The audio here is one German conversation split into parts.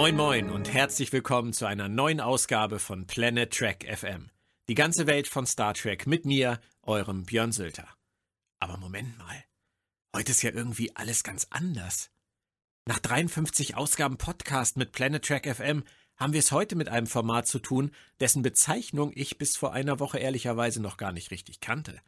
Moin Moin und herzlich willkommen zu einer neuen Ausgabe von Planet Trek FM. Die ganze Welt von Star Trek mit mir, eurem Björn Sülter. Aber Moment mal. Heute ist ja irgendwie alles ganz anders. Nach 53 Ausgaben Podcast mit Planet Trek FM haben wir es heute mit einem Format zu tun, dessen Bezeichnung ich bis vor einer Woche ehrlicherweise noch gar nicht richtig kannte.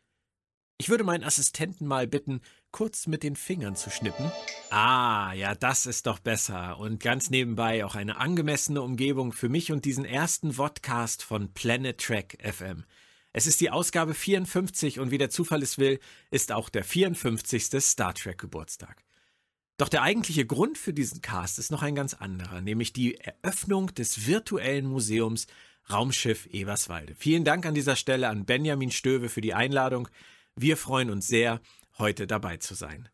Ich würde meinen Assistenten mal bitten, kurz mit den Fingern zu schnippen. Ah, ja, das ist doch besser. Und ganz nebenbei auch eine angemessene Umgebung für mich und diesen ersten Vodcast von Planet Trek FM. Es ist die Ausgabe 54 und wie der Zufall es will, ist auch der 54. Star Trek Geburtstag. Doch der eigentliche Grund für diesen Cast ist noch ein ganz anderer, nämlich die Eröffnung des virtuellen Museums Raumschiff Eberswalde. Vielen Dank an dieser Stelle an Benjamin Stöwe für die Einladung. Wir freuen uns sehr, heute dabei zu sein.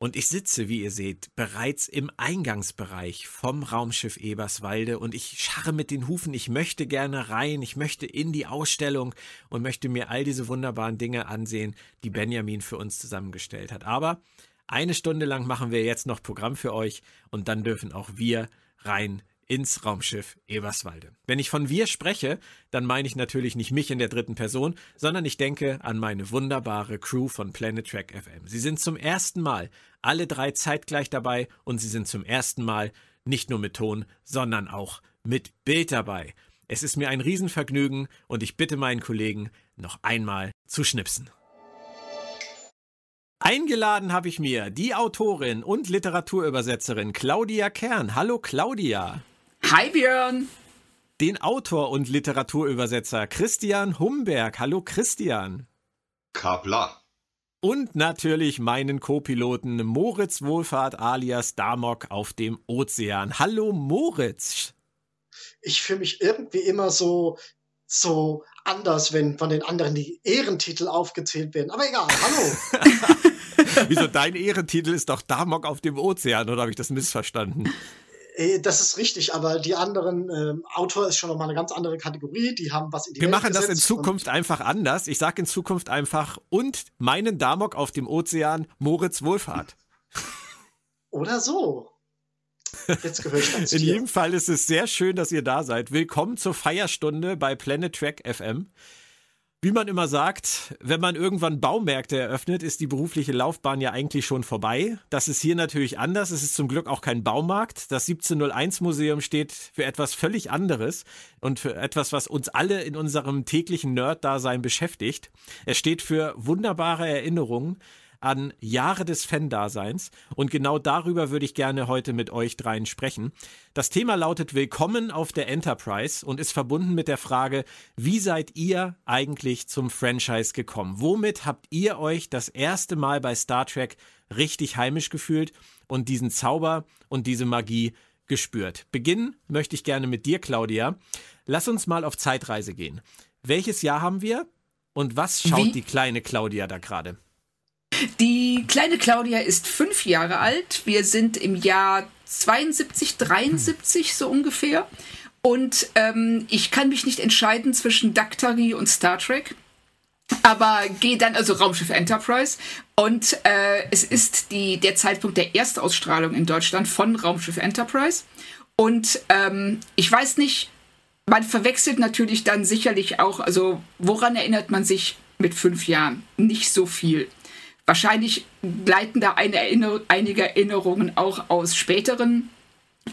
Und ich sitze, wie ihr seht, bereits im Eingangsbereich vom Raumschiff Eberswalde und ich scharre mit den Hufen, ich möchte gerne rein, ich möchte in die Ausstellung und möchte mir all diese wunderbaren Dinge ansehen, die Benjamin für uns zusammengestellt hat. Aber eine Stunde lang machen wir jetzt noch Programm für euch und dann dürfen auch wir rein ins Raumschiff Eberswalde. Wenn ich von wir spreche, dann meine ich natürlich nicht mich in der dritten Person, sondern ich denke an meine wunderbare Crew von Planet Trek FM. Sie sind zum ersten Mal alle drei zeitgleich dabei und sie sind zum ersten Mal nicht nur mit Ton, sondern auch mit Bild dabei. Es ist mir ein Riesenvergnügen und ich bitte meinen Kollegen noch einmal zu schnipsen. Eingeladen habe ich mir die Autorin und Literaturübersetzerin Claudia Kern. Hallo Claudia. Hi Björn. Den Autor und Literaturübersetzer Christian Humberg. Hallo Christian. Kabla. Und natürlich meinen Co-Piloten Moritz Wohlfahrt alias Damok auf dem Ozean. Hallo Moritz. Ich fühle mich irgendwie immer so, so anders, wenn von den anderen die Ehrentitel aufgezählt werden. Aber egal, hallo. Wieso dein Ehrentitel ist doch Damok auf dem Ozean, oder habe ich das missverstanden? Äh, das ist richtig, aber die anderen, äh, Autor ist schon nochmal eine ganz andere Kategorie, die haben was in die Wir Welt machen das in Zukunft einfach anders. Ich sage in Zukunft einfach und meinen Damok auf dem Ozean Moritz Wohlfahrt. Oder so. Jetzt gehöre ich ganz In jedem Fall ist es sehr schön, dass ihr da seid. Willkommen zur Feierstunde bei Planet Track FM. Wie man immer sagt, wenn man irgendwann Baumärkte eröffnet, ist die berufliche Laufbahn ja eigentlich schon vorbei. Das ist hier natürlich anders. Es ist zum Glück auch kein Baumarkt. Das 1701 Museum steht für etwas völlig anderes und für etwas, was uns alle in unserem täglichen Nerd-Dasein beschäftigt. Es steht für wunderbare Erinnerungen an Jahre des Fan-Daseins und genau darüber würde ich gerne heute mit euch dreien sprechen. Das Thema lautet Willkommen auf der Enterprise und ist verbunden mit der Frage, wie seid ihr eigentlich zum Franchise gekommen? Womit habt ihr euch das erste Mal bei Star Trek richtig heimisch gefühlt und diesen Zauber und diese Magie gespürt? Beginnen möchte ich gerne mit dir, Claudia. Lass uns mal auf Zeitreise gehen. Welches Jahr haben wir? Und was schaut Wie? die kleine Claudia da gerade? Die kleine Claudia ist fünf Jahre alt. Wir sind im Jahr 72, 73 so ungefähr. Und ähm, ich kann mich nicht entscheiden zwischen Daktari und Star Trek. Aber gehe dann, also Raumschiff Enterprise. Und äh, es ist die, der Zeitpunkt der Erstausstrahlung in Deutschland von Raumschiff Enterprise. Und ähm, ich weiß nicht, man verwechselt natürlich dann sicherlich auch, also woran erinnert man sich mit fünf Jahren? Nicht so viel. Wahrscheinlich gleiten da Erinner einige Erinnerungen auch aus späteren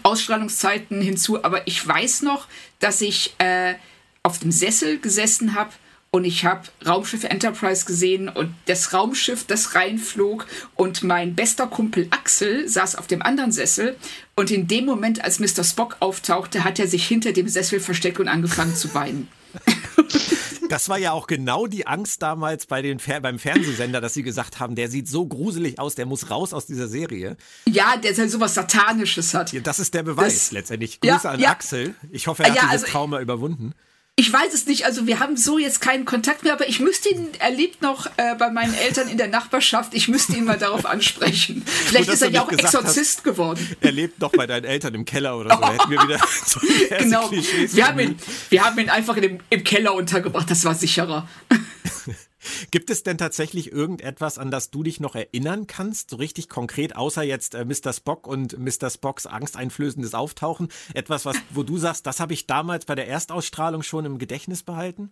Ausstrahlungszeiten hinzu, aber ich weiß noch, dass ich äh, auf dem Sessel gesessen habe und ich habe Raumschiff Enterprise gesehen und das Raumschiff, das reinflog und mein bester Kumpel Axel saß auf dem anderen Sessel und in dem Moment, als Mr. Spock auftauchte, hat er sich hinter dem Sessel versteckt und angefangen zu weinen. Das war ja auch genau die Angst damals bei den Fer beim Fernsehsender, dass sie gesagt haben, der sieht so gruselig aus, der muss raus aus dieser Serie. Ja, der so was Satanisches hat. Ja, das ist der Beweis das, letztendlich. Grüße ja, an ja. Axel. Ich hoffe, er hat ja, dieses also, Trauma überwunden. Ich weiß es nicht, also wir haben so jetzt keinen Kontakt mehr, aber ich müsste ihn, er lebt noch äh, bei meinen Eltern in der Nachbarschaft, ich müsste ihn mal darauf ansprechen. Vielleicht ist er ja auch Exorzist hast, geworden. Er lebt noch bei deinen Eltern im Keller oder so, da hätten wir wieder so Genau, wir haben, ihn, wir haben ihn einfach in dem, im Keller untergebracht, das war sicherer. Gibt es denn tatsächlich irgendetwas, an das du dich noch erinnern kannst, so richtig konkret, außer jetzt äh, Mr. Spock und Mr. Spocks angsteinflößendes Auftauchen? Etwas, was, wo du sagst, das habe ich damals bei der Erstausstrahlung schon im Gedächtnis behalten?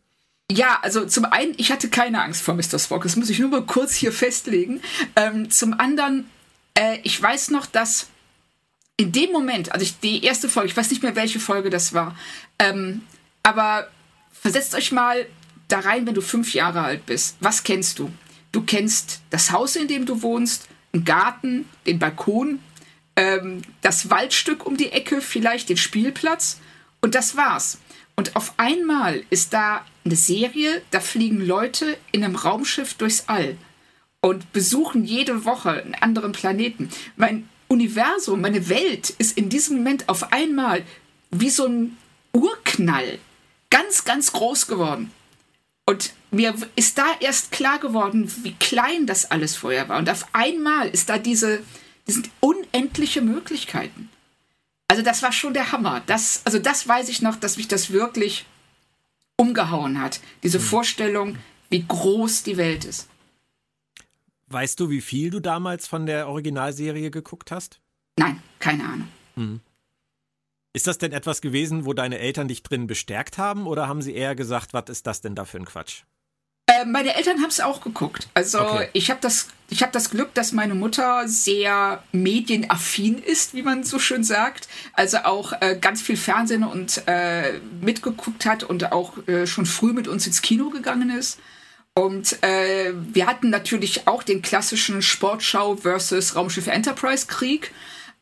Ja, also zum einen, ich hatte keine Angst vor Mr. Spock, das muss ich nur mal kurz hier festlegen. Ähm, zum anderen, äh, ich weiß noch, dass in dem Moment, also ich, die erste Folge, ich weiß nicht mehr, welche Folge das war, ähm, aber versetzt euch mal da rein, wenn du fünf Jahre alt bist. Was kennst du? Du kennst das Haus, in dem du wohnst, einen Garten, den Balkon, ähm, das Waldstück um die Ecke, vielleicht den Spielplatz und das war's. Und auf einmal ist da eine Serie, da fliegen Leute in einem Raumschiff durchs All und besuchen jede Woche einen anderen Planeten. Mein Universum, meine Welt ist in diesem Moment auf einmal wie so ein Urknall ganz, ganz groß geworden. Und mir ist da erst klar geworden, wie klein das alles vorher war. Und auf einmal ist da diese, diese unendliche Möglichkeiten. Also das war schon der Hammer. Das, also das weiß ich noch, dass mich das wirklich umgehauen hat. Diese mhm. Vorstellung, wie groß die Welt ist. Weißt du, wie viel du damals von der Originalserie geguckt hast? Nein, keine Ahnung. Mhm. Ist das denn etwas gewesen, wo deine Eltern dich drin bestärkt haben oder haben sie eher gesagt, was ist das denn da für ein Quatsch? Äh, meine Eltern haben es auch geguckt. Also okay. ich habe das, hab das Glück, dass meine Mutter sehr medienaffin ist, wie man so schön sagt. Also auch äh, ganz viel Fernsehen und äh, mitgeguckt hat und auch äh, schon früh mit uns ins Kino gegangen ist. Und äh, wir hatten natürlich auch den klassischen Sportschau versus Raumschiff Enterprise Krieg.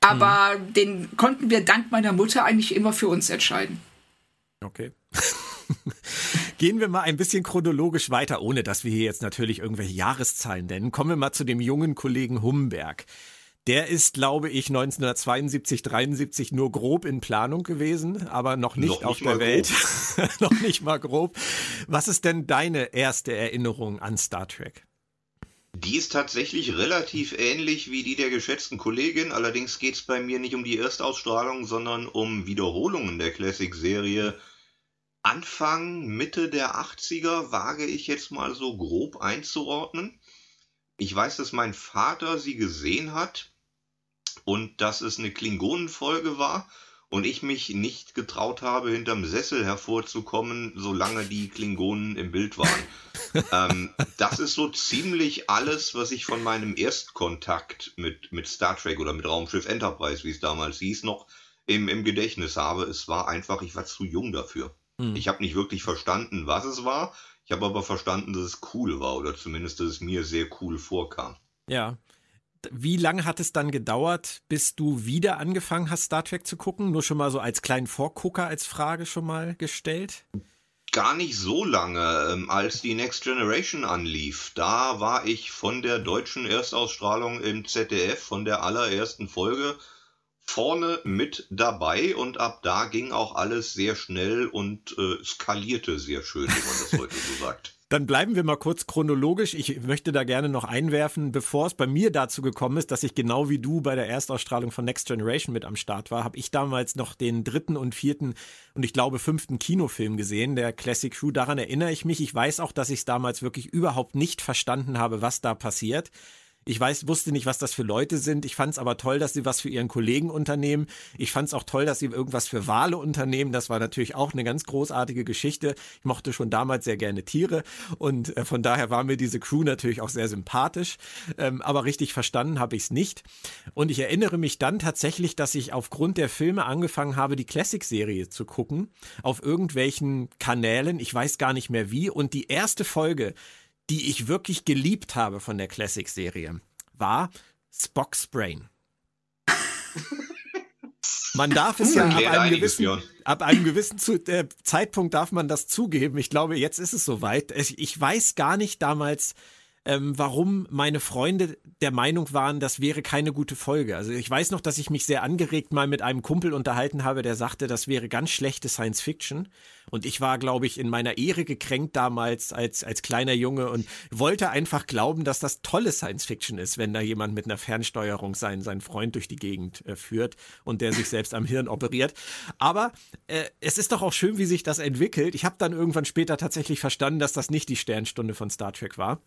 Aber mhm. den konnten wir dank meiner Mutter eigentlich immer für uns entscheiden. Okay. Gehen wir mal ein bisschen chronologisch weiter, ohne dass wir hier jetzt natürlich irgendwelche Jahreszahlen nennen. Kommen wir mal zu dem jungen Kollegen Humberg. Der ist, glaube ich, 1972, 73 nur grob in Planung gewesen, aber noch nicht, noch nicht auf der Welt. noch nicht mal grob. Was ist denn deine erste Erinnerung an Star Trek? Die ist tatsächlich relativ ähnlich wie die der geschätzten Kollegin, allerdings geht es bei mir nicht um die Erstausstrahlung, sondern um Wiederholungen der Classic-Serie. Anfang, Mitte der 80er wage ich jetzt mal so grob einzuordnen. Ich weiß, dass mein Vater sie gesehen hat und dass es eine Klingonenfolge war und ich mich nicht getraut habe, hinterm Sessel hervorzukommen, solange die Klingonen im Bild waren. ähm, das ist so ziemlich alles, was ich von meinem Erstkontakt mit, mit Star Trek oder mit Raumschiff Enterprise, wie es damals hieß, noch im, im Gedächtnis habe. Es war einfach, ich war zu jung dafür. Hm. Ich habe nicht wirklich verstanden, was es war. Ich habe aber verstanden, dass es cool war oder zumindest, dass es mir sehr cool vorkam. Ja, wie lange hat es dann gedauert, bis du wieder angefangen hast, Star Trek zu gucken? Nur schon mal so als kleinen Vorgucker als Frage schon mal gestellt? Gar nicht so lange, ähm, als die Next Generation anlief. Da war ich von der deutschen Erstausstrahlung im ZDF, von der allerersten Folge, vorne mit dabei und ab da ging auch alles sehr schnell und äh, skalierte sehr schön, wie man das heute so sagt. Dann bleiben wir mal kurz chronologisch. Ich möchte da gerne noch einwerfen, bevor es bei mir dazu gekommen ist, dass ich genau wie du bei der Erstausstrahlung von Next Generation mit am Start war, habe ich damals noch den dritten und vierten und ich glaube fünften Kinofilm gesehen, der Classic Crew. Daran erinnere ich mich. Ich weiß auch, dass ich es damals wirklich überhaupt nicht verstanden habe, was da passiert. Ich weiß, wusste nicht, was das für Leute sind. Ich fand es aber toll, dass sie was für ihren Kollegen unternehmen. Ich fand es auch toll, dass sie irgendwas für Wale unternehmen. Das war natürlich auch eine ganz großartige Geschichte. Ich mochte schon damals sehr gerne Tiere und äh, von daher war mir diese Crew natürlich auch sehr sympathisch. Ähm, aber richtig verstanden habe ich es nicht. Und ich erinnere mich dann tatsächlich, dass ich aufgrund der Filme angefangen habe, die Classic-Serie zu gucken. Auf irgendwelchen Kanälen. Ich weiß gar nicht mehr wie. Und die erste Folge, die ich wirklich geliebt habe von der Classic-Serie, war Spock's Brain. Man darf es ja ab einem, gewissen, ab einem gewissen äh, Zeitpunkt darf man das zugeben. Ich glaube, jetzt ist es soweit. Ich weiß gar nicht damals, ähm, warum meine Freunde der Meinung waren, das wäre keine gute Folge. Also ich weiß noch, dass ich mich sehr angeregt mal mit einem Kumpel unterhalten habe, der sagte, das wäre ganz schlechte Science Fiction. Und ich war, glaube ich, in meiner Ehre gekränkt damals als, als kleiner Junge und wollte einfach glauben, dass das tolle Science Fiction ist, wenn da jemand mit einer Fernsteuerung seinen, seinen Freund durch die Gegend äh, führt und der sich selbst am Hirn operiert. Aber äh, es ist doch auch schön, wie sich das entwickelt. Ich habe dann irgendwann später tatsächlich verstanden, dass das nicht die Sternstunde von Star Trek war.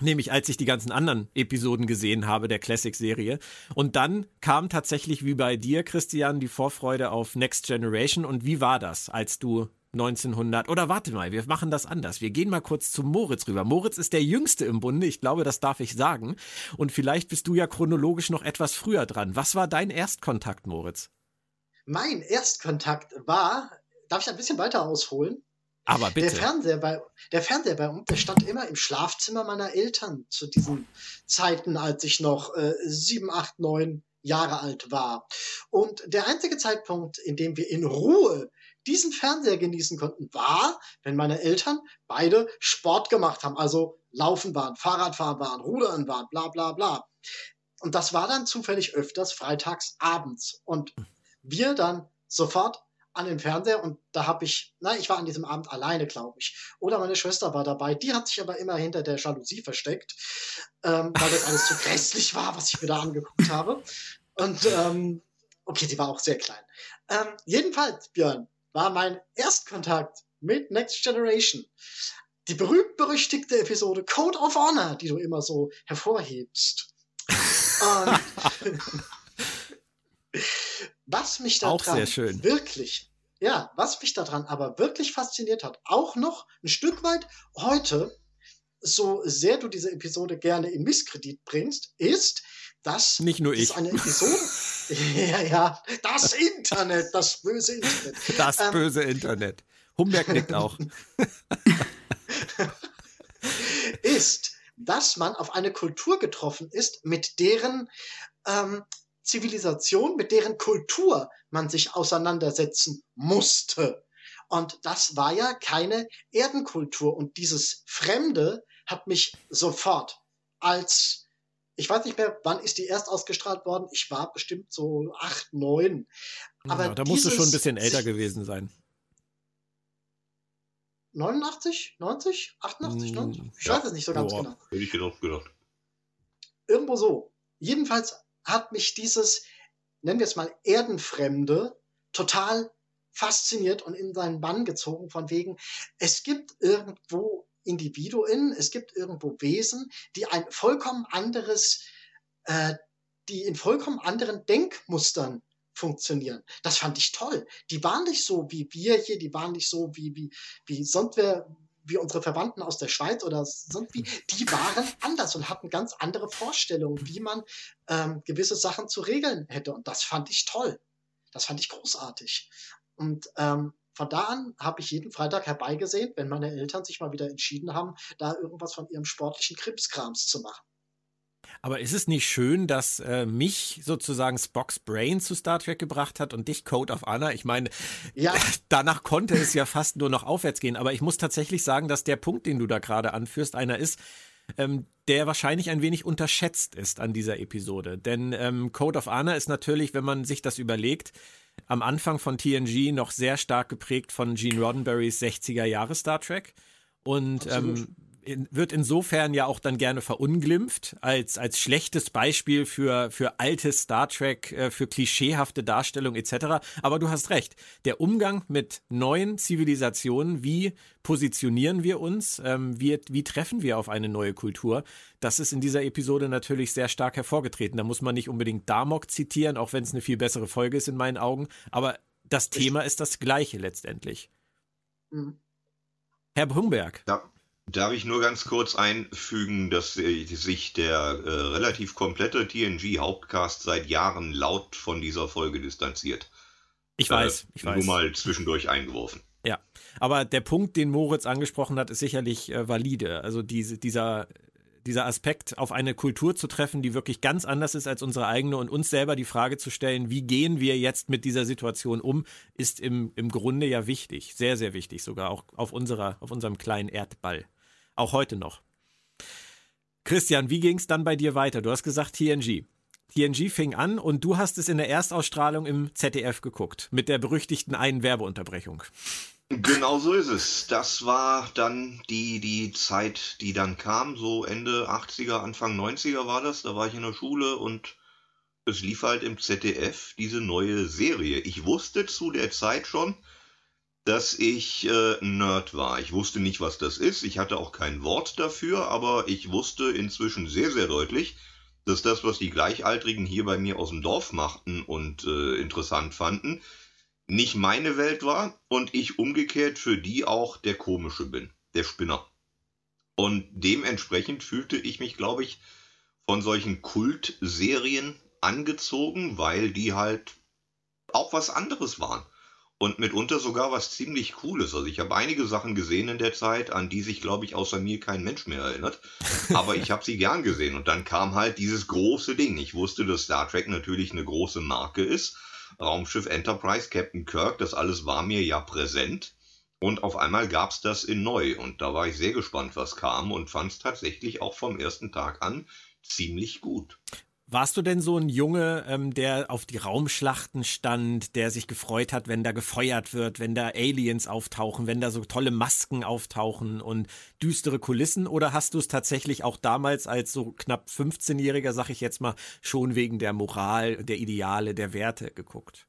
Nämlich als ich die ganzen anderen Episoden gesehen habe der Classic-Serie. Und dann kam tatsächlich wie bei dir, Christian, die Vorfreude auf Next Generation. Und wie war das, als du 1900 oder warte mal, wir machen das anders. Wir gehen mal kurz zu Moritz rüber. Moritz ist der Jüngste im Bunde, ich glaube, das darf ich sagen. Und vielleicht bist du ja chronologisch noch etwas früher dran. Was war dein Erstkontakt, Moritz? Mein Erstkontakt war, darf ich ein bisschen weiter ausholen? Aber bitte. Der Fernseher bei, der Fernseher bei uns, der stand immer im Schlafzimmer meiner Eltern zu diesen Zeiten, als ich noch äh, sieben, acht, neun Jahre alt war. Und der einzige Zeitpunkt, in dem wir in Ruhe diesen Fernseher genießen konnten, war, wenn meine Eltern beide Sport gemacht haben, also laufen waren, Fahrradfahren waren, rudern waren, bla bla bla. Und das war dann zufällig öfters freitags abends. Und wir dann sofort an den Fernseher und da habe ich, na, ich war an diesem Abend alleine, glaube ich. Oder meine Schwester war dabei. Die hat sich aber immer hinter der Jalousie versteckt, ähm, weil das alles so grässlich war, was ich mir da angeguckt habe. Und ähm, okay, die war auch sehr klein. Ähm, jedenfalls, Björn, war mein Erstkontakt mit Next Generation die berühmt-berüchtigte Episode Code of Honor, die du immer so hervorhebst. Und was mich daran wirklich, ja, was mich daran aber wirklich fasziniert hat, auch noch ein Stück weit heute, so sehr du diese Episode gerne in Misskredit bringst, ist, dass nicht nur ich. eine Episode, ja, ja, das Internet, das böse Internet. Das ähm, böse Internet. Humberg nickt auch. ist, dass man auf eine Kultur getroffen ist, mit deren ähm, Zivilisation, mit deren Kultur man sich auseinandersetzen musste. Und das war ja keine Erdenkultur. Und dieses Fremde hat mich sofort als, ich weiß nicht mehr, wann ist die erst ausgestrahlt worden? Ich war bestimmt so acht, neun. Aber ja, da musst du schon ein bisschen älter gewesen sein. 89, 90, 88, 90? Ich ja. weiß es nicht so ganz Boah. genau. Hätte ich gedacht, gedacht. Irgendwo so. Jedenfalls hat mich dieses, nennen wir es mal, Erdenfremde total fasziniert und in seinen Bann gezogen, von wegen, es gibt irgendwo Individuen, es gibt irgendwo Wesen, die ein vollkommen anderes, äh, die in vollkommen anderen Denkmustern funktionieren. Das fand ich toll. Die waren nicht so wie wir hier, die waren nicht so wie, wie, wie sonst wer, wie unsere Verwandten aus der Schweiz oder sonst wie, die waren anders und hatten ganz andere Vorstellungen, wie man ähm, gewisse Sachen zu regeln hätte. Und das fand ich toll. Das fand ich großartig. Und ähm, von da an habe ich jeden Freitag herbeigesehen, wenn meine Eltern sich mal wieder entschieden haben, da irgendwas von ihrem sportlichen Krimskrams zu machen. Aber ist es nicht schön, dass äh, mich sozusagen Spocks Brain zu Star Trek gebracht hat und dich Code of Honor? Ich meine, ja. danach konnte es ja fast nur noch aufwärts gehen. Aber ich muss tatsächlich sagen, dass der Punkt, den du da gerade anführst, einer ist, ähm, der wahrscheinlich ein wenig unterschätzt ist an dieser Episode. Denn ähm, Code of Honor ist natürlich, wenn man sich das überlegt, am Anfang von TNG noch sehr stark geprägt von Gene Roddenberrys 60er Jahre Star Trek. Und ähm, in, wird insofern ja auch dann gerne verunglimpft als, als schlechtes Beispiel für, für altes Star Trek, äh, für klischeehafte Darstellung etc. Aber du hast recht. Der Umgang mit neuen Zivilisationen, wie positionieren wir uns, ähm, wie, wie treffen wir auf eine neue Kultur, das ist in dieser Episode natürlich sehr stark hervorgetreten. Da muss man nicht unbedingt Damok zitieren, auch wenn es eine viel bessere Folge ist in meinen Augen. Aber das Thema ist das gleiche letztendlich. Mhm. Herr Humberg. Ja. Darf ich nur ganz kurz einfügen, dass sich der äh, relativ komplette TNG-Hauptcast seit Jahren laut von dieser Folge distanziert. Ich weiß, äh, ich weiß. Nur mal zwischendurch eingeworfen. Ja, aber der Punkt, den Moritz angesprochen hat, ist sicherlich äh, valide. Also diese, dieser, dieser Aspekt, auf eine Kultur zu treffen, die wirklich ganz anders ist als unsere eigene und uns selber die Frage zu stellen, wie gehen wir jetzt mit dieser Situation um, ist im, im Grunde ja wichtig. Sehr, sehr wichtig sogar, auch auf, unserer, auf unserem kleinen Erdball. Auch heute noch. Christian, wie ging es dann bei dir weiter? Du hast gesagt TNG. TNG fing an und du hast es in der Erstausstrahlung im ZDF geguckt, mit der berüchtigten einen Werbeunterbrechung. Genau so ist es. Das war dann die, die Zeit, die dann kam, so Ende 80er, Anfang 90er war das. Da war ich in der Schule und es lief halt im ZDF diese neue Serie. Ich wusste zu der Zeit schon, dass ich äh, Nerd war. Ich wusste nicht, was das ist. Ich hatte auch kein Wort dafür, aber ich wusste inzwischen sehr, sehr deutlich, dass das, was die Gleichaltrigen hier bei mir aus dem Dorf machten und äh, interessant fanden, nicht meine Welt war und ich umgekehrt für die auch der Komische bin, der Spinner. Und dementsprechend fühlte ich mich, glaube ich, von solchen Kultserien angezogen, weil die halt auch was anderes waren und mitunter sogar was ziemlich Cooles. Also ich habe einige Sachen gesehen in der Zeit, an die sich, glaube ich, außer mir kein Mensch mehr erinnert. Aber ich habe sie gern gesehen. Und dann kam halt dieses große Ding. Ich wusste, dass Star Trek natürlich eine große Marke ist. Raumschiff Enterprise, Captain Kirk, das alles war mir ja präsent. Und auf einmal gab's das in neu. Und da war ich sehr gespannt, was kam und fand es tatsächlich auch vom ersten Tag an ziemlich gut. Warst du denn so ein Junge, ähm, der auf die Raumschlachten stand, der sich gefreut hat, wenn da gefeuert wird, wenn da Aliens auftauchen, wenn da so tolle Masken auftauchen und düstere Kulissen? Oder hast du es tatsächlich auch damals als so knapp 15-Jähriger, sag ich jetzt mal, schon wegen der Moral, der Ideale, der Werte geguckt?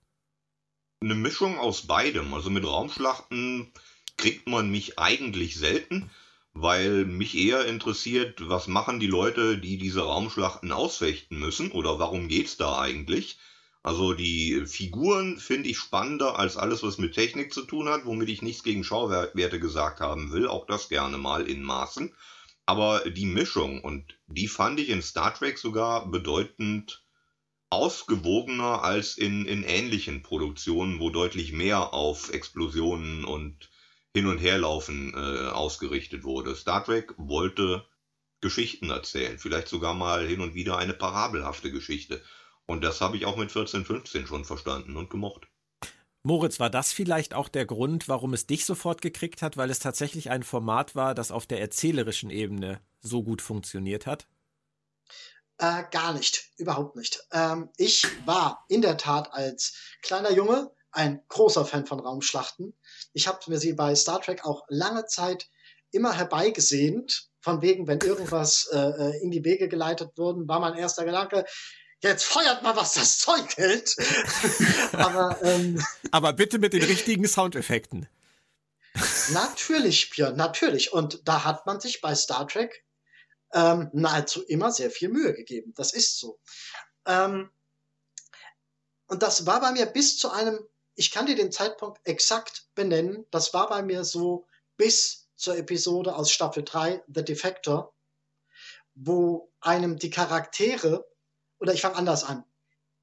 Eine Mischung aus beidem. Also mit Raumschlachten kriegt man mich eigentlich selten weil mich eher interessiert, was machen die Leute, die diese Raumschlachten ausfechten müssen oder warum geht's da eigentlich? Also die Figuren finde ich spannender als alles, was mit Technik zu tun hat, womit ich nichts gegen Schauwerte gesagt haben will, auch das gerne mal in Maßen. Aber die Mischung, und die fand ich in Star Trek sogar bedeutend ausgewogener als in, in ähnlichen Produktionen, wo deutlich mehr auf Explosionen und hin und herlaufen äh, ausgerichtet wurde. Star Trek wollte Geschichten erzählen, vielleicht sogar mal hin und wieder eine parabelhafte Geschichte. Und das habe ich auch mit 14, 15 schon verstanden und gemocht. Moritz, war das vielleicht auch der Grund, warum es dich sofort gekriegt hat, weil es tatsächlich ein Format war, das auf der erzählerischen Ebene so gut funktioniert hat? Äh, gar nicht, überhaupt nicht. Ähm, ich war in der Tat als kleiner Junge ein großer Fan von Raumschlachten. Ich habe mir sie bei Star Trek auch lange Zeit immer herbeigesehnt, von wegen, wenn irgendwas äh, äh, in die Wege geleitet wurden, war mein erster Gedanke, jetzt feuert mal, was das Zeug hält. Aber, ähm, Aber bitte mit den richtigen Soundeffekten. Natürlich, Björn, natürlich. Und da hat man sich bei Star Trek ähm, nahezu immer sehr viel Mühe gegeben. Das ist so. Ähm, und das war bei mir bis zu einem ich kann dir den Zeitpunkt exakt benennen. Das war bei mir so bis zur Episode aus Staffel 3, The Defector, wo einem die Charaktere, oder ich fange anders an.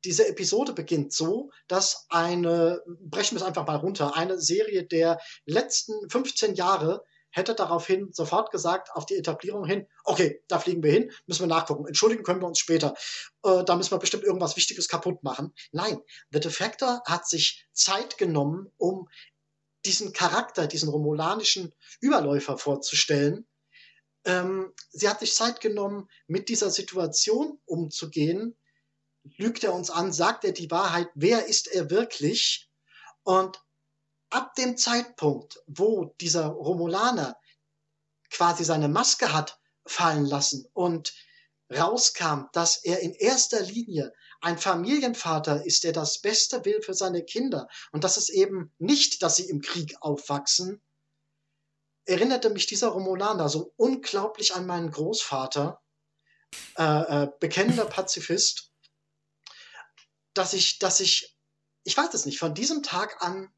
Diese Episode beginnt so, dass eine, brechen wir es einfach mal runter, eine Serie der letzten 15 Jahre hätte daraufhin sofort gesagt, auf die Etablierung hin, okay, da fliegen wir hin, müssen wir nachgucken. Entschuldigen können wir uns später. Äh, da müssen wir bestimmt irgendwas Wichtiges kaputt machen. Nein, The Defector hat sich Zeit genommen, um diesen Charakter, diesen romulanischen Überläufer vorzustellen. Ähm, sie hat sich Zeit genommen, mit dieser Situation umzugehen. Lügt er uns an? Sagt er die Wahrheit? Wer ist er wirklich? Und ab dem Zeitpunkt, wo dieser Romulaner quasi seine Maske hat fallen lassen und rauskam, dass er in erster Linie ein Familienvater ist, der das Beste will für seine Kinder und dass es eben nicht, dass sie im Krieg aufwachsen, erinnerte mich dieser Romulaner so unglaublich an meinen Großvater, äh, äh, bekennender Pazifist, dass ich, dass ich, ich weiß es nicht, von diesem Tag an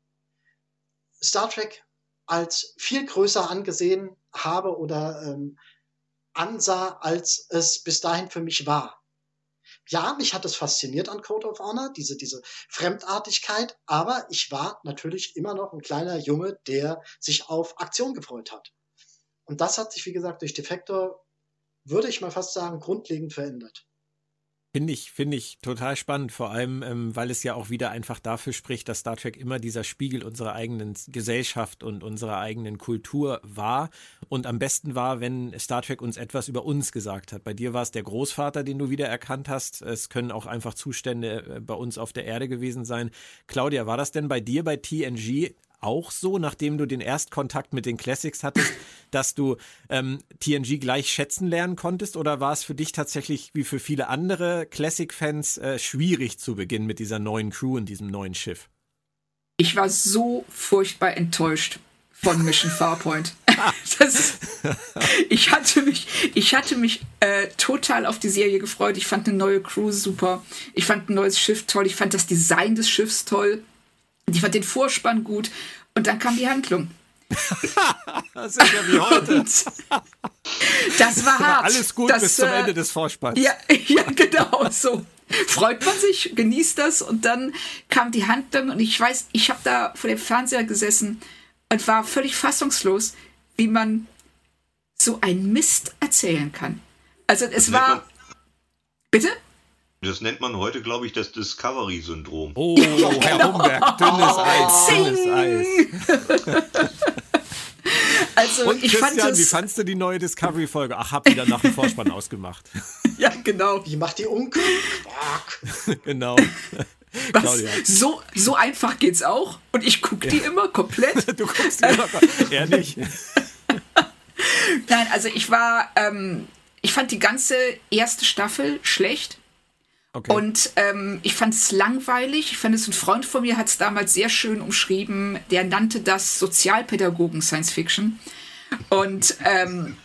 Star Trek als viel größer angesehen habe oder ähm, ansah, als es bis dahin für mich war. Ja, mich hat es fasziniert an Code of Honor, diese, diese Fremdartigkeit, aber ich war natürlich immer noch ein kleiner Junge, der sich auf Aktion gefreut hat. Und das hat sich, wie gesagt, durch Defector, würde ich mal fast sagen, grundlegend verändert. Finde ich, finde ich total spannend, vor allem, ähm, weil es ja auch wieder einfach dafür spricht, dass Star Trek immer dieser Spiegel unserer eigenen Gesellschaft und unserer eigenen Kultur war. Und am besten war, wenn Star Trek uns etwas über uns gesagt hat. Bei dir war es der Großvater, den du wieder erkannt hast. Es können auch einfach Zustände äh, bei uns auf der Erde gewesen sein. Claudia, war das denn bei dir bei TNG auch so, nachdem du den Erstkontakt mit den Classics hattest, dass du ähm, TNG gleich schätzen lernen konntest? Oder war es für dich tatsächlich, wie für viele andere Classic-Fans, äh, schwierig zu beginnen mit dieser neuen Crew und diesem neuen Schiff? Ich war so furchtbar enttäuscht von Mission Farpoint. ist, ich hatte mich, ich hatte mich äh, total auf die Serie gefreut. Ich fand eine neue Crew super. Ich fand ein neues Schiff toll. Ich fand das Design des Schiffs toll. Ich fand den Vorspann gut und dann kam die Handlung. das ist ja wie heute. das war hart. Alles gut das, bis zum äh, Ende des Vorspanns. Ja, ja, genau so. Freut man sich, genießt das und dann kam die Handlung und ich weiß, ich habe da vor dem Fernseher gesessen und war völlig fassungslos, wie man so ein Mist erzählen kann. Also es war. Bitte? Das nennt man heute, glaube ich, das Discovery-Syndrom. Oh, Herr genau. Humberg, dünnes Eis, dünnes Eis. Also, Und ich Christian, fand wie fandst du die neue Discovery-Folge? Ach, hab wieder nach dem Vorspann ausgemacht. Ja, genau. Wie macht die Unkel? genau. Was? So, so einfach geht's auch. Und ich gucke die immer komplett. du guckst die immer komplett. Er nicht. Nein, also ich war, ähm, ich fand die ganze erste Staffel schlecht. Okay. Und ähm, ich fand es langweilig. Ich fand es, ein Freund von mir hat es damals sehr schön umschrieben. Der nannte das Sozialpädagogen Science Fiction. Und ähm,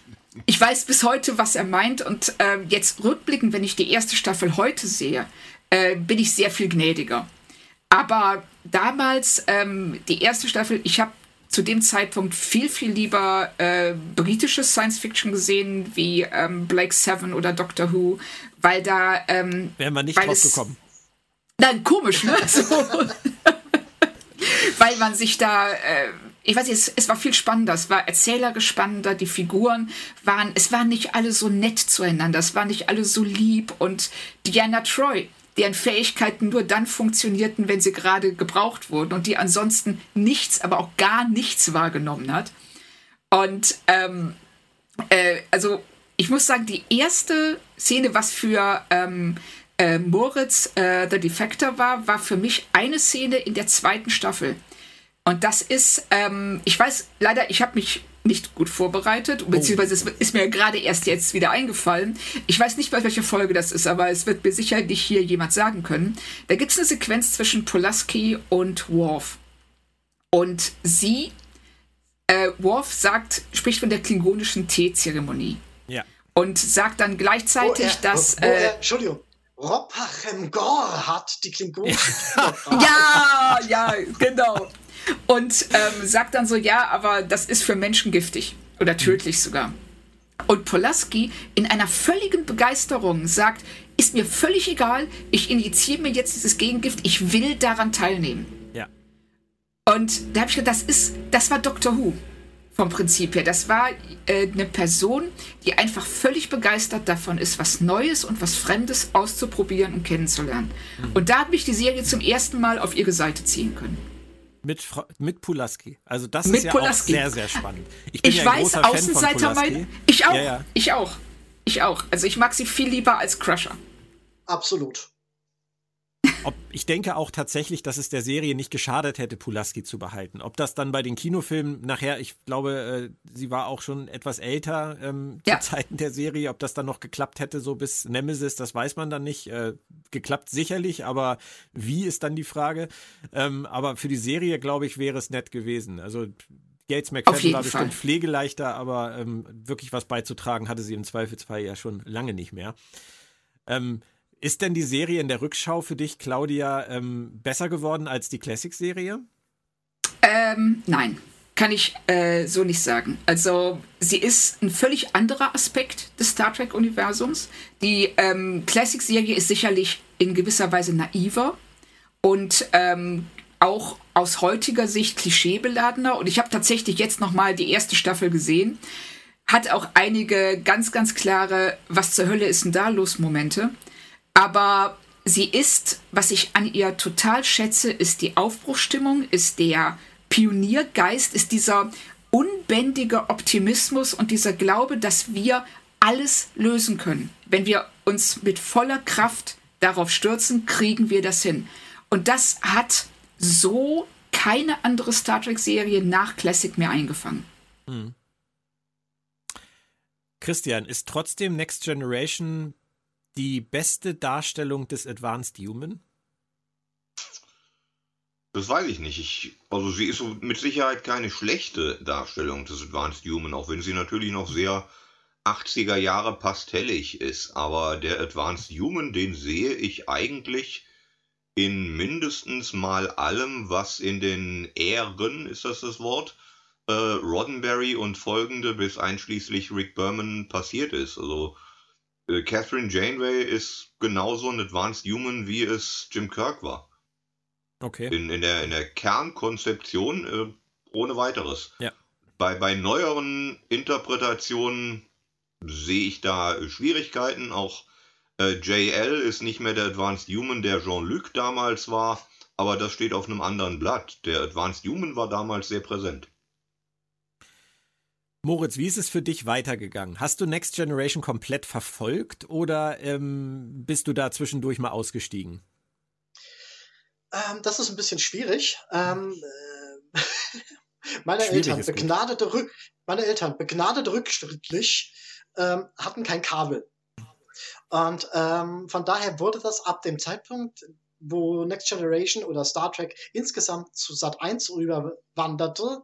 ich weiß bis heute, was er meint. Und äh, jetzt rückblickend, wenn ich die erste Staffel heute sehe, äh, bin ich sehr viel gnädiger. Aber damals, ähm, die erste Staffel, ich habe zu dem Zeitpunkt viel, viel lieber äh, britische Science Fiction gesehen, wie ähm, Blake Seven oder Doctor Who, weil da. Ähm, Wären wir nicht drauf gekommen. Nein, komisch, ne? So. weil man sich da. Äh, ich weiß nicht, es, es, war viel spannender, es war erzählerisch spannender, die Figuren waren, es waren nicht alle so nett zueinander, es waren nicht alle so lieb und Diana Troy, deren Fähigkeiten nur dann funktionierten, wenn sie gerade gebraucht wurden und die ansonsten nichts, aber auch gar nichts wahrgenommen hat. Und ähm, äh, also ich muss sagen, die erste Szene, was für ähm, äh, Moritz äh, The Defector war, war für mich eine Szene in der zweiten Staffel. Und das ist, ähm, ich weiß leider, ich habe mich nicht gut vorbereitet, beziehungsweise es ist mir gerade erst jetzt wieder eingefallen. Ich weiß nicht, welche Folge das ist, aber es wird mir sicherlich hier jemand sagen können. Da gibt es eine Sequenz zwischen Pulaski und Worf. Und sie, äh, Worf sagt, spricht von der klingonischen Teezeremonie. Ja. Und sagt dann gleichzeitig, oh, er, dass. Oh, oh, äh, Entschuldigung. Ropachem Gor hat die klingonische Ja, ja, genau. Und ähm, sagt dann so, ja, aber das ist für Menschen giftig oder tödlich sogar. Und Polaski in einer völligen Begeisterung sagt, ist mir völlig egal, ich injiziere mir jetzt dieses Gegengift, ich will daran teilnehmen. Ja. Und da habe ich gedacht, das ist, das war Doctor Who vom Prinzip her. Das war äh, eine Person, die einfach völlig begeistert davon ist, was Neues und was Fremdes auszuprobieren und kennenzulernen. Mhm. Und da habe ich die Serie zum ersten Mal auf ihre Seite ziehen können. Mit, mit Pulaski. Also das mit ist ja Pulaski. auch sehr, sehr spannend. Ich, bin ich ja weiß, Außenseiter mein. Ich auch. Ja, ja. Ich auch. Ich auch. Also ich mag sie viel lieber als Crusher. Absolut. Ob, ich denke auch tatsächlich, dass es der Serie nicht geschadet hätte, Pulaski zu behalten. Ob das dann bei den Kinofilmen nachher, ich glaube, äh, sie war auch schon etwas älter ähm, ja. zu Zeiten der Serie, ob das dann noch geklappt hätte, so bis Nemesis, das weiß man dann nicht. Äh, geklappt sicherlich, aber wie ist dann die Frage? Ähm, aber für die Serie, glaube ich, wäre es nett gewesen. Also Gates McFadden war bestimmt Fall. pflegeleichter, aber ähm, wirklich was beizutragen hatte sie im Zweifelsfall ja schon lange nicht mehr. Ähm, ist denn die Serie in der Rückschau für dich, Claudia, ähm, besser geworden als die Classic-Serie? Ähm, nein, kann ich äh, so nicht sagen. Also sie ist ein völlig anderer Aspekt des Star Trek-Universums. Die ähm, Classic-Serie ist sicherlich in gewisser Weise naiver und ähm, auch aus heutiger Sicht klischeebeladener. Und ich habe tatsächlich jetzt noch mal die erste Staffel gesehen. Hat auch einige ganz, ganz klare, was zur Hölle ist denn da los Momente. Aber sie ist, was ich an ihr total schätze, ist die Aufbruchstimmung, ist der Pioniergeist, ist dieser unbändige Optimismus und dieser Glaube, dass wir alles lösen können. Wenn wir uns mit voller Kraft darauf stürzen, kriegen wir das hin. Und das hat so keine andere Star Trek-Serie nach Classic mehr eingefangen. Hm. Christian, ist trotzdem Next Generation die beste Darstellung des Advanced Human? Das weiß ich nicht. Ich, also sie ist mit Sicherheit keine schlechte Darstellung des Advanced Human, auch wenn sie natürlich noch sehr 80er Jahre pastellig ist. Aber der Advanced Human, den sehe ich eigentlich in mindestens mal allem, was in den Ähren, ist das das Wort, äh, Roddenberry und folgende bis einschließlich Rick Berman passiert ist. Also Catherine Janeway ist genauso ein Advanced Human, wie es Jim Kirk war. Okay. In, in, der, in der Kernkonzeption äh, ohne weiteres. Ja. Bei, bei neueren Interpretationen sehe ich da Schwierigkeiten. Auch äh, JL ist nicht mehr der Advanced Human, der Jean-Luc damals war, aber das steht auf einem anderen Blatt. Der Advanced Human war damals sehr präsent. Moritz, wie ist es für dich weitergegangen? Hast du Next Generation komplett verfolgt oder ähm, bist du da zwischendurch mal ausgestiegen? Ähm, das ist ein bisschen schwierig. Ähm, äh, meine, Eltern, begnadete Rück, meine Eltern, begnadet rückschrittlich, ähm, hatten kein Kabel. Und ähm, von daher wurde das ab dem Zeitpunkt, wo Next Generation oder Star Trek insgesamt zu Sat 1 rüberwanderte,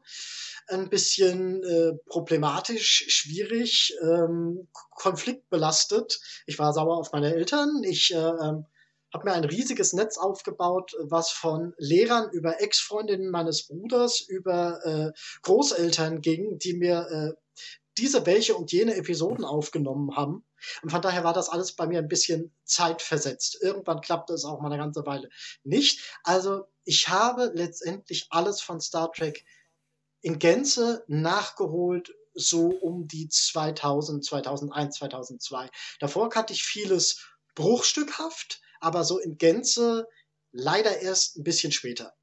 ein bisschen äh, problematisch, schwierig, ähm, konfliktbelastet. Ich war sauer auf meine Eltern. Ich äh, ähm, habe mir ein riesiges Netz aufgebaut, was von Lehrern über Ex-Freundinnen meines Bruders über äh, Großeltern ging, die mir äh, diese, welche und jene Episoden aufgenommen haben. Und von daher war das alles bei mir ein bisschen zeitversetzt. Irgendwann klappte es auch mal eine ganze Weile nicht. Also ich habe letztendlich alles von Star Trek in Gänze nachgeholt, so um die 2000, 2001, 2002. Davor kannte ich vieles bruchstückhaft, aber so in Gänze leider erst ein bisschen später.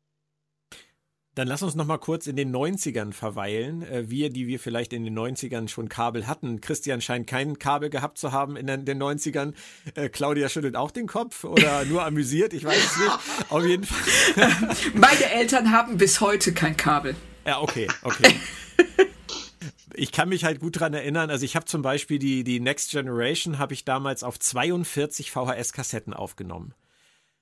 Dann lass uns noch mal kurz in den 90ern verweilen. Äh, wir, die wir vielleicht in den 90ern schon Kabel hatten. Christian scheint kein Kabel gehabt zu haben in den 90ern. Äh, Claudia schüttelt auch den Kopf oder nur amüsiert, ich weiß es nicht. Auf jeden Fall. Meine Eltern haben bis heute kein Kabel. Ja, okay, okay. ich kann mich halt gut dran erinnern. Also ich habe zum Beispiel die, die Next Generation habe ich damals auf 42 VHS-Kassetten aufgenommen.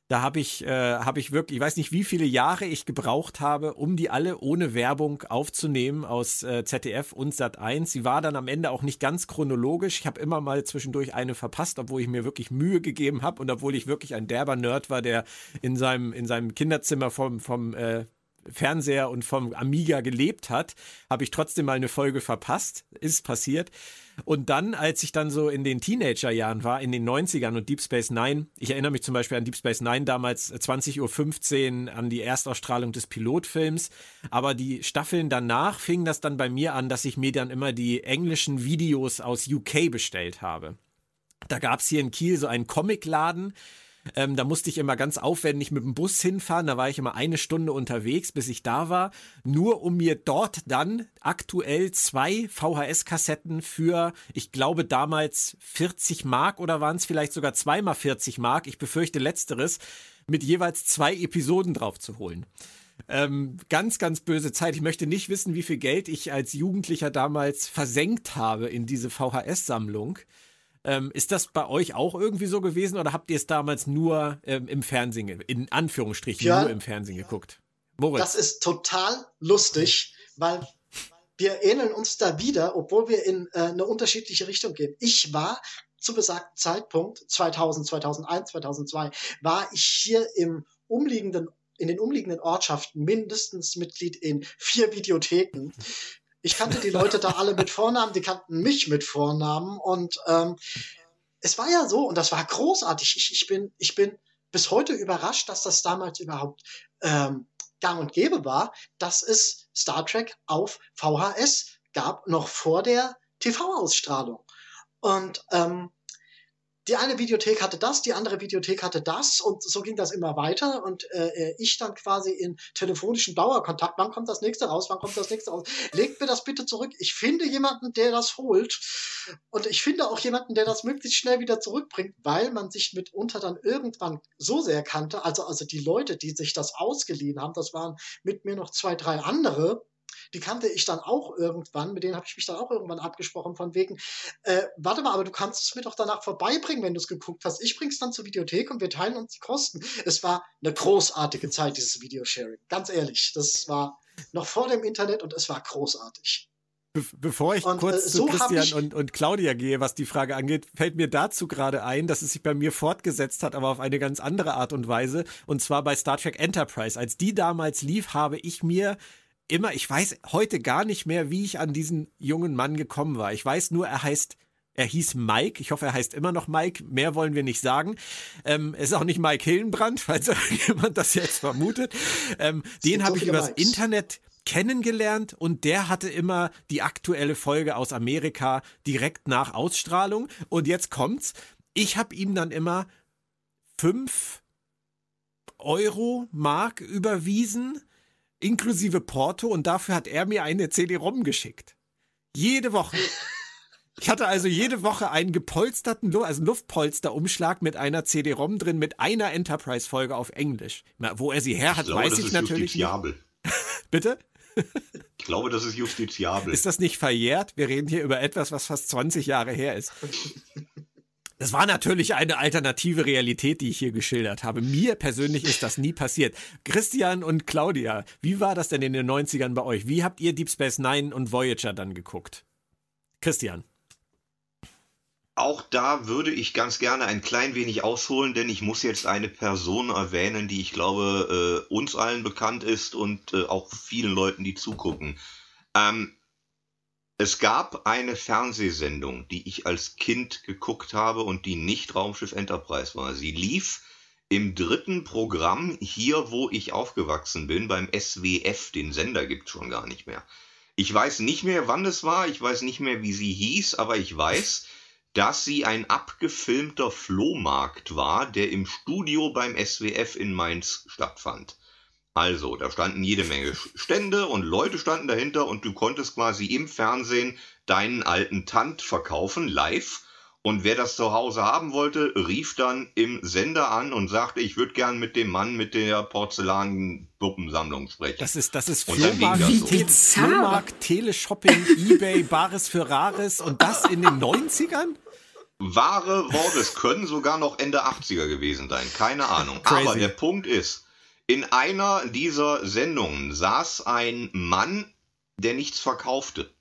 Da habe ich, äh, habe ich wirklich, ich weiß nicht, wie viele Jahre ich gebraucht habe, um die alle ohne Werbung aufzunehmen aus äh, ZDF und Sat 1. Sie war dann am Ende auch nicht ganz chronologisch. Ich habe immer mal zwischendurch eine verpasst, obwohl ich mir wirklich Mühe gegeben habe und obwohl ich wirklich ein derber Nerd war, der in seinem, in seinem Kinderzimmer vom, vom äh, Fernseher und vom Amiga gelebt hat, habe ich trotzdem mal eine Folge verpasst. Ist passiert. Und dann, als ich dann so in den Teenagerjahren war, in den 90ern und Deep Space Nine, ich erinnere mich zum Beispiel an Deep Space Nine damals 20.15 Uhr an die Erstausstrahlung des Pilotfilms. Aber die Staffeln danach fing das dann bei mir an, dass ich mir dann immer die englischen Videos aus UK bestellt habe. Da gab es hier in Kiel so einen Comicladen, ähm, da musste ich immer ganz aufwendig mit dem Bus hinfahren. Da war ich immer eine Stunde unterwegs, bis ich da war. Nur um mir dort dann aktuell zwei VHS-Kassetten für, ich glaube damals 40 Mark oder waren es vielleicht sogar zweimal 40 Mark, ich befürchte letzteres, mit jeweils zwei Episoden drauf zu holen. Ähm, ganz, ganz böse Zeit. Ich möchte nicht wissen, wie viel Geld ich als Jugendlicher damals versenkt habe in diese VHS-Sammlung. Ähm, ist das bei euch auch irgendwie so gewesen oder habt ihr es damals nur ähm, im Fernsehen, in Anführungsstrichen, ja, nur im Fernsehen geguckt? Moritz. Das ist total lustig, weil wir ähneln uns da wieder, obwohl wir in äh, eine unterschiedliche Richtung gehen. Ich war zu besagten Zeitpunkt 2000, 2001, 2002 war ich hier im umliegenden in den umliegenden Ortschaften mindestens Mitglied in vier Videotheken. Ich kannte die Leute da alle mit Vornamen, die kannten mich mit Vornamen und ähm, es war ja so und das war großartig. Ich, ich, bin, ich bin bis heute überrascht, dass das damals überhaupt ähm, gang und gäbe war, dass es Star Trek auf VHS gab, noch vor der TV-Ausstrahlung. Und ähm, die eine Videothek hatte das, die andere Videothek hatte das und so ging das immer weiter und äh, äh, ich dann quasi in telefonischen Dauerkontakt, wann kommt das nächste raus, wann kommt das nächste raus, legt mir das bitte zurück, ich finde jemanden, der das holt und ich finde auch jemanden, der das möglichst schnell wieder zurückbringt, weil man sich mitunter dann irgendwann so sehr kannte, also, also die Leute, die sich das ausgeliehen haben, das waren mit mir noch zwei, drei andere, die kannte ich dann auch irgendwann, mit denen habe ich mich dann auch irgendwann abgesprochen, von wegen, äh, warte mal, aber du kannst es mir doch danach vorbeibringen, wenn du es geguckt hast. Ich bring's dann zur Videothek und wir teilen uns die Kosten. Es war eine großartige Zeit, dieses Videosharing. Ganz ehrlich, das war noch vor dem Internet und es war großartig. Be bevor ich und, kurz äh, so zu Christian und, und Claudia gehe, was die Frage angeht, fällt mir dazu gerade ein, dass es sich bei mir fortgesetzt hat, aber auf eine ganz andere Art und Weise. Und zwar bei Star Trek Enterprise. Als die damals lief, habe ich mir immer, ich weiß heute gar nicht mehr, wie ich an diesen jungen Mann gekommen war. Ich weiß nur, er heißt er hieß Mike. Ich hoffe, er heißt immer noch Mike. Mehr wollen wir nicht sagen. Ähm, es ist auch nicht Mike Hillenbrand, falls jemand das jetzt vermutet. Ähm, den habe ich übers Mikes. Internet kennengelernt und der hatte immer die aktuelle Folge aus Amerika direkt nach Ausstrahlung. Und jetzt kommt's. Ich habe ihm dann immer fünf Euro Mark überwiesen inklusive Porto und dafür hat er mir eine CD-ROM geschickt. Jede Woche. Ich hatte also jede Woche einen gepolsterten, also Luftpolsterumschlag mit einer CD-ROM drin, mit einer Enterprise-Folge auf Englisch. Wo er sie her hat, ich glaube, weiß ich natürlich nicht. Bitte? Ich glaube, das ist justiziabel. Ist das nicht verjährt? Wir reden hier über etwas, was fast 20 Jahre her ist. Das war natürlich eine alternative Realität, die ich hier geschildert habe. Mir persönlich ist das nie passiert. Christian und Claudia, wie war das denn in den 90ern bei euch? Wie habt ihr Deep Space Nine und Voyager dann geguckt? Christian. Auch da würde ich ganz gerne ein klein wenig ausholen, denn ich muss jetzt eine Person erwähnen, die ich glaube äh, uns allen bekannt ist und äh, auch vielen Leuten, die zugucken. Ähm, es gab eine Fernsehsendung, die ich als Kind geguckt habe und die nicht Raumschiff Enterprise war. Sie lief im dritten Programm hier, wo ich aufgewachsen bin, beim SWF. Den Sender gibt es schon gar nicht mehr. Ich weiß nicht mehr, wann es war, ich weiß nicht mehr, wie sie hieß, aber ich weiß, dass sie ein abgefilmter Flohmarkt war, der im Studio beim SWF in Mainz stattfand. Also, da standen jede Menge Stände und Leute standen dahinter und du konntest quasi im Fernsehen deinen alten Tant verkaufen, live. Und wer das zu Hause haben wollte, rief dann im Sender an und sagte, ich würde gern mit dem Mann mit der Porzellan-Puppensammlung sprechen. Das ist, das ist Flohmarkt, so. Flohmarkt, Teleshopping, Ebay, Bares für Rares und das in den 90ern? Wahre Worte, es können sogar noch Ende 80er gewesen sein, keine Ahnung. Crazy. Aber der Punkt ist, in einer dieser Sendungen saß ein Mann, der nichts verkaufte,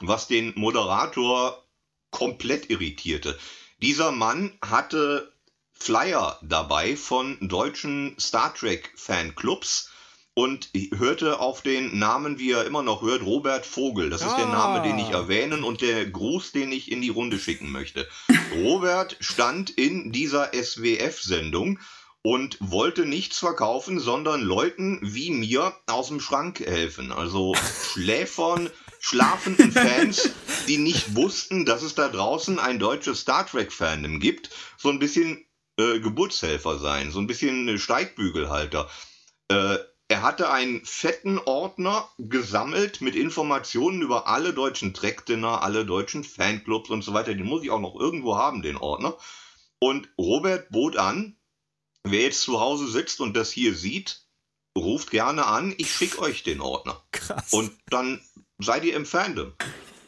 was den Moderator komplett irritierte. Dieser Mann hatte Flyer dabei von deutschen Star Trek Fanclubs und hörte auf den Namen, wie er immer noch hört, Robert Vogel. Das ist ah. der Name, den ich erwähnen und der Gruß, den ich in die Runde schicken möchte. Robert stand in dieser SWF-Sendung und wollte nichts verkaufen, sondern Leuten wie mir aus dem Schrank helfen. Also Schläfern, schlafenden Fans, die nicht wussten, dass es da draußen ein deutsches Star Trek-Fandom gibt, so ein bisschen äh, Geburtshelfer sein, so ein bisschen Steigbügelhalter. Äh, er hatte einen fetten Ordner gesammelt mit Informationen über alle deutschen Track-Dinner, alle deutschen Fanclubs und so weiter. Den muss ich auch noch irgendwo haben, den Ordner. Und Robert bot an, Wer jetzt zu Hause sitzt und das hier sieht, ruft gerne an, ich schicke euch den Ordner. Krass. Und dann seid ihr im Fandom.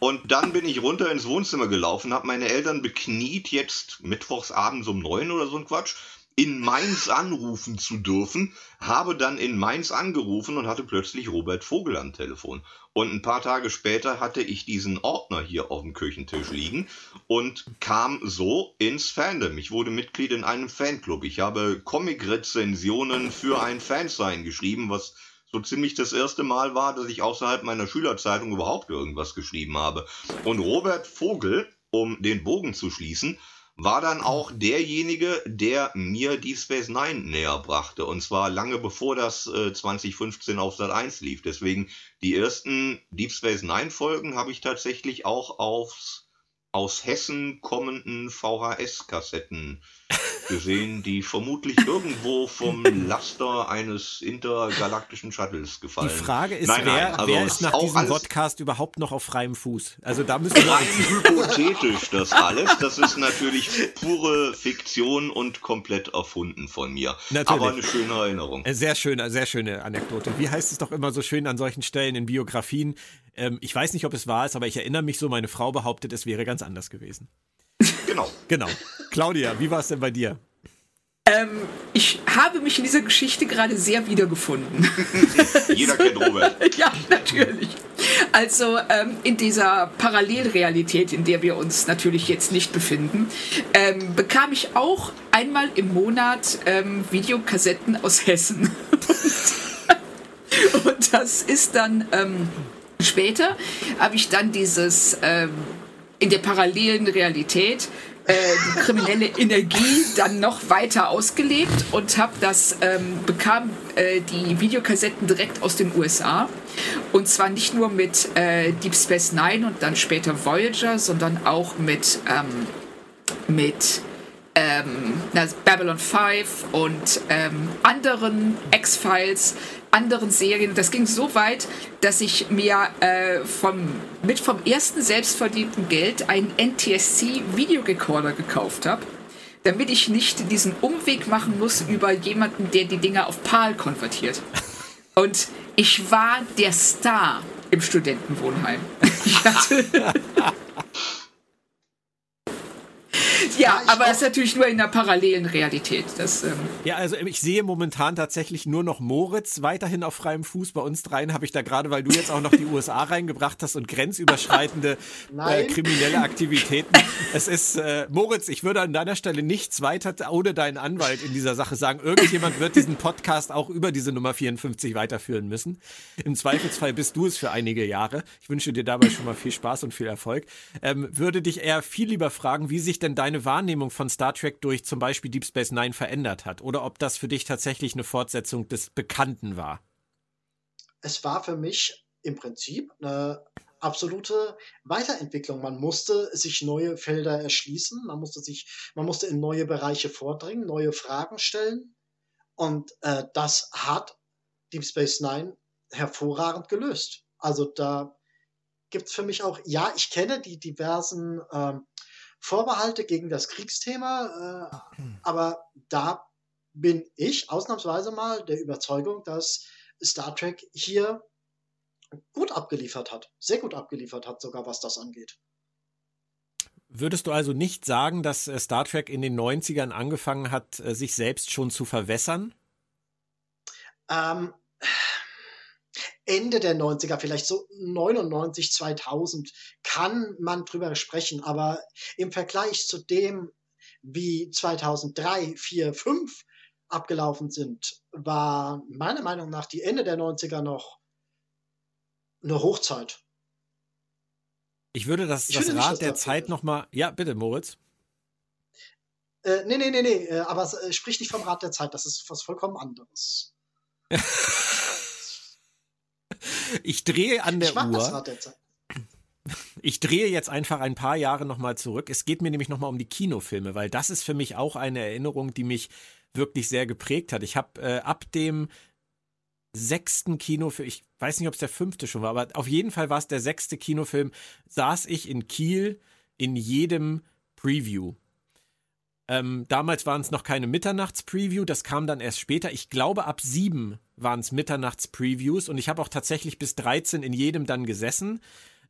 Und dann bin ich runter ins Wohnzimmer gelaufen, habe meine Eltern bekniet, jetzt mittwochs abends um neun oder so ein Quatsch, in Mainz anrufen zu dürfen, habe dann in Mainz angerufen und hatte plötzlich Robert Vogel am Telefon. Und ein paar Tage später hatte ich diesen Ordner hier auf dem Küchentisch liegen und kam so ins Fandom. Ich wurde Mitglied in einem Fanclub. Ich habe Comic-Rezensionen für ein Fansign geschrieben, was so ziemlich das erste Mal war, dass ich außerhalb meiner Schülerzeitung überhaupt irgendwas geschrieben habe. Und Robert Vogel, um den Bogen zu schließen, war dann auch derjenige, der mir Deep Space Nine näher brachte. Und zwar lange bevor das äh, 2015 auf Sat 1 lief. Deswegen die ersten Deep Space Nine Folgen habe ich tatsächlich auch aufs aus Hessen kommenden VHS-Kassetten gesehen, die vermutlich irgendwo vom Laster eines intergalaktischen Shuttles gefallen. Die Frage ist, Nein, wer, nein, also wer ist nach diesem Podcast überhaupt noch auf freiem Fuß? Also da müssen wir Rein hypothetisch das alles. Das ist natürlich pure Fiktion und komplett erfunden von mir. Natürlich. Aber eine schöne Erinnerung. Äh, Sehr schöne, sehr schöne Anekdote. Wie heißt es doch immer so schön an solchen Stellen in Biografien? Ähm, ich weiß nicht, ob es wahr ist, aber ich erinnere mich so, meine Frau behauptet, es wäre ganz anders gewesen. Genau. Genau. Claudia, wie war es denn bei dir? Ähm, ich habe mich in dieser Geschichte gerade sehr wiedergefunden. Jeder kennt Robert. ja, natürlich. Also ähm, in dieser Parallelrealität, in der wir uns natürlich jetzt nicht befinden, ähm, bekam ich auch einmal im Monat ähm, Videokassetten aus Hessen. Und das ist dann ähm, später, habe ich dann dieses ähm, in der parallelen Realität äh, die kriminelle Energie dann noch weiter ausgelebt und habe das ähm, bekam äh, die Videokassetten direkt aus den USA und zwar nicht nur mit äh, Deep Space Nine und dann später Voyager, sondern auch mit ähm, mit ähm, Babylon 5 und ähm, anderen X-Files, anderen Serien. Das ging so weit, dass ich mir äh, vom, mit vom ersten selbstverdienten Geld einen NTSC-Videorekorder gekauft habe, damit ich nicht diesen Umweg machen muss über jemanden, der die Dinger auf PAL konvertiert. Und ich war der Star im Studentenwohnheim. Ich hatte ja, aber das ist natürlich nur in der parallelen Realität. Das, ähm, Ja, also ich sehe momentan tatsächlich nur noch Moritz weiterhin auf freiem Fuß. Bei uns dreien habe ich da gerade, weil du jetzt auch noch die USA reingebracht hast und grenzüberschreitende äh, kriminelle Aktivitäten. Es ist, äh, Moritz, ich würde an deiner Stelle nichts weiter ohne deinen Anwalt in dieser Sache sagen. Irgendjemand wird diesen Podcast auch über diese Nummer 54 weiterführen müssen. Im Zweifelsfall bist du es für einige Jahre. Ich wünsche dir dabei schon mal viel Spaß und viel Erfolg. Ähm, würde dich eher viel lieber fragen, wie sich denn deine Wahrnehmung von Star Trek durch zum Beispiel Deep Space Nine verändert hat oder ob das für dich tatsächlich eine Fortsetzung des Bekannten war. es war für mich im Prinzip eine absolute Weiterentwicklung. Man musste sich neue Felder erschließen, man musste sich, man musste in neue Bereiche vordringen, neue Fragen stellen. Und äh, das hat Deep Space Nine hervorragend gelöst. Also da gibt's für mich auch, ja, ich kenne die diversen ähm, Vorbehalte gegen das Kriegsthema, äh, aber da bin ich ausnahmsweise mal der Überzeugung, dass Star Trek hier gut abgeliefert hat. Sehr gut abgeliefert hat, sogar was das angeht. Würdest du also nicht sagen, dass äh, Star Trek in den 90ern angefangen hat, äh, sich selbst schon zu verwässern? Ähm, Ende der 90er, vielleicht so 99, 2000, kann man drüber sprechen, aber im Vergleich zu dem, wie 2003, 4, 5 abgelaufen sind, war meiner Meinung nach die Ende der 90er noch eine Hochzeit. Ich würde das, Ich das nicht, Rad dass der das- Zeit nochmal. Ja, bitte, Moritz. Äh, nee, nee, nee, nee, äh, aber äh, sprich nicht vom Rad der Zeit, das ist was vollkommen anderes. Ich drehe an der ich Uhr. Ich drehe jetzt einfach ein paar Jahre nochmal zurück. Es geht mir nämlich nochmal um die Kinofilme, weil das ist für mich auch eine Erinnerung, die mich wirklich sehr geprägt hat. Ich habe äh, ab dem sechsten Kinofilm, ich weiß nicht, ob es der fünfte schon war, aber auf jeden Fall war es der sechste Kinofilm, saß ich in Kiel in jedem Preview. Ähm, damals waren es noch keine Mitternachts-Preview, das kam dann erst später. Ich glaube, ab sieben waren es Mitternachts-Previews und ich habe auch tatsächlich bis 13 in jedem dann gesessen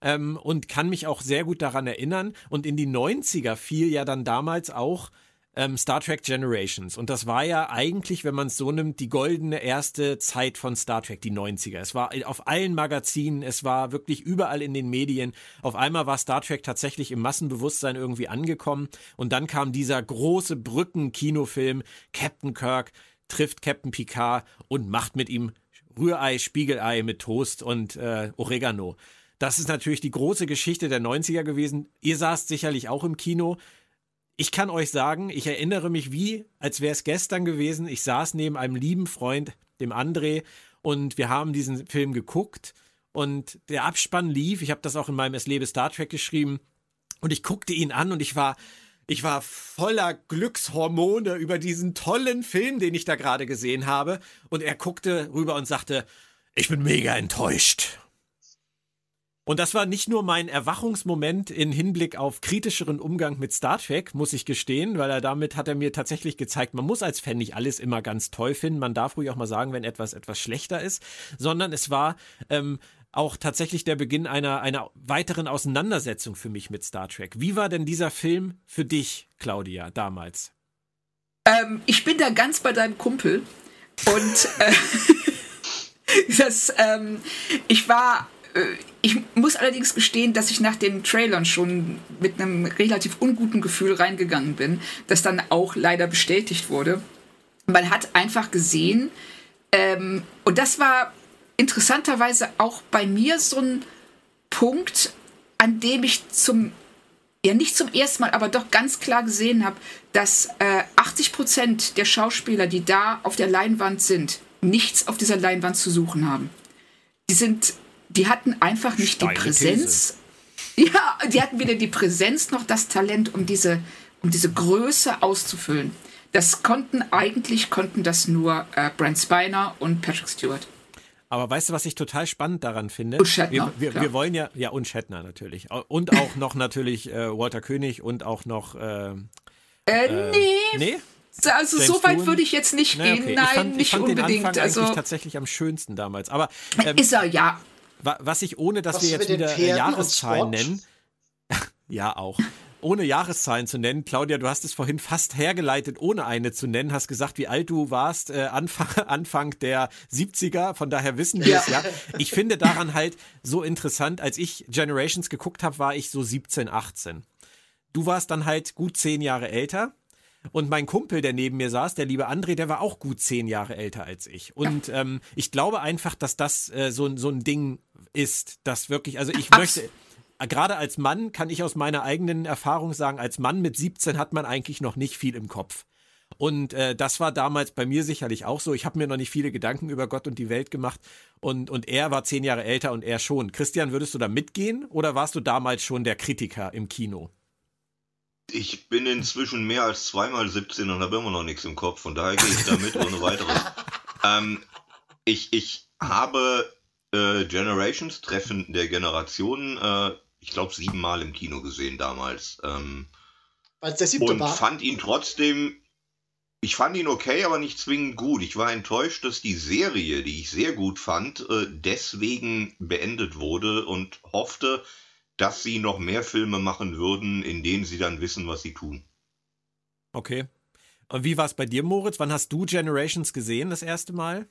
ähm, und kann mich auch sehr gut daran erinnern. Und in die 90er fiel ja dann damals auch ähm, Star Trek Generations. Und das war ja eigentlich, wenn man es so nimmt, die goldene erste Zeit von Star Trek, die 90er. Es war auf allen Magazinen, es war wirklich überall in den Medien. Auf einmal war Star Trek tatsächlich im Massenbewusstsein irgendwie angekommen. Und dann kam dieser große Brücken-Kinofilm, Captain Kirk trifft Captain Picard und macht mit ihm Rührei, Spiegelei mit Toast und äh, Oregano. Das ist natürlich die große Geschichte der 90er gewesen. Ihr saßt sicherlich auch im Kino. Ich kann euch sagen, ich erinnere mich wie, als wäre es gestern gewesen. Ich saß neben einem lieben Freund, dem André, und wir haben diesen Film geguckt und der Abspann lief. Ich habe das auch in meinem Es lebe Star Trek geschrieben. Und ich guckte ihn an und ich war, ich war voller Glückshormone über diesen tollen Film, den ich da gerade gesehen habe. Und er guckte rüber und sagte, ich bin mega enttäuscht. Und das war nicht nur mein Erwachungsmoment in Hinblick auf kritischeren Umgang mit Star Trek, muss ich gestehen, weil er damit hat er mir tatsächlich gezeigt, man muss als Fan nicht alles immer ganz toll finden. Man darf ruhig auch mal sagen, wenn etwas etwas schlechter ist, sondern es war ähm, auch tatsächlich der Beginn einer, einer weiteren Auseinandersetzung für mich mit Star Trek. Wie war denn dieser Film für dich, Claudia, damals? Ähm, ich bin da ganz bei deinem Kumpel und äh, das, ähm, ich war ich muss allerdings gestehen, dass ich nach den Trailern schon mit einem relativ unguten Gefühl reingegangen bin, das dann auch leider bestätigt wurde. Man hat einfach gesehen, ähm, und das war interessanterweise auch bei mir so ein Punkt, an dem ich zum, ja nicht zum ersten Mal, aber doch ganz klar gesehen habe, dass äh, 80 Prozent der Schauspieler, die da auf der Leinwand sind, nichts auf dieser Leinwand zu suchen haben. Die sind die hatten einfach nicht Steine die Präsenz. These. Ja, die hatten weder die Präsenz noch das Talent, um diese, um diese Größe auszufüllen. Das konnten eigentlich konnten das nur äh, Brent Spiner und Patrick Stewart. Aber weißt du, was ich total spannend daran finde? Und Shatner, wir, wir, wir wollen ja, ja, und Shatner natürlich. Und auch noch natürlich äh, Walter König und auch noch. Äh, äh, äh nee. Nee? Also James so weit würde ich jetzt nicht nee, gehen. Okay. Nein, fand, nicht unbedingt. Also tatsächlich am schönsten damals. Aber ähm, ist er ja was ich, ohne dass was wir jetzt wieder Jahreszahlen nennen, ja auch, ohne Jahreszahlen zu nennen, Claudia, du hast es vorhin fast hergeleitet, ohne eine zu nennen, hast gesagt, wie alt du warst, äh, Anfang, Anfang der 70er, von daher wissen wir es ja. ja. Ich finde daran halt so interessant, als ich Generations geguckt habe, war ich so 17, 18. Du warst dann halt gut zehn Jahre älter und mein Kumpel, der neben mir saß, der liebe André, der war auch gut zehn Jahre älter als ich. Und ähm, ich glaube einfach, dass das äh, so, so ein Ding ist, das wirklich, also ich möchte, gerade als Mann kann ich aus meiner eigenen Erfahrung sagen, als Mann mit 17 hat man eigentlich noch nicht viel im Kopf. Und äh, das war damals bei mir sicherlich auch so. Ich habe mir noch nicht viele Gedanken über Gott und die Welt gemacht. Und, und er war zehn Jahre älter und er schon. Christian, würdest du da mitgehen oder warst du damals schon der Kritiker im Kino? Ich bin inzwischen mehr als zweimal 17 und habe immer noch nichts im Kopf. Von daher gehe ich da mit ohne weiteres. Ähm, ich, ich habe äh, Generations, Treffen der Generationen, äh, ich glaube siebenmal im Kino gesehen damals. Ähm, Als der siebte und war. fand ihn trotzdem, ich fand ihn okay, aber nicht zwingend gut. Ich war enttäuscht, dass die Serie, die ich sehr gut fand, äh, deswegen beendet wurde und hoffte, dass sie noch mehr Filme machen würden, in denen sie dann wissen, was sie tun. Okay. Und wie war es bei dir, Moritz? Wann hast du Generations gesehen, das erste Mal?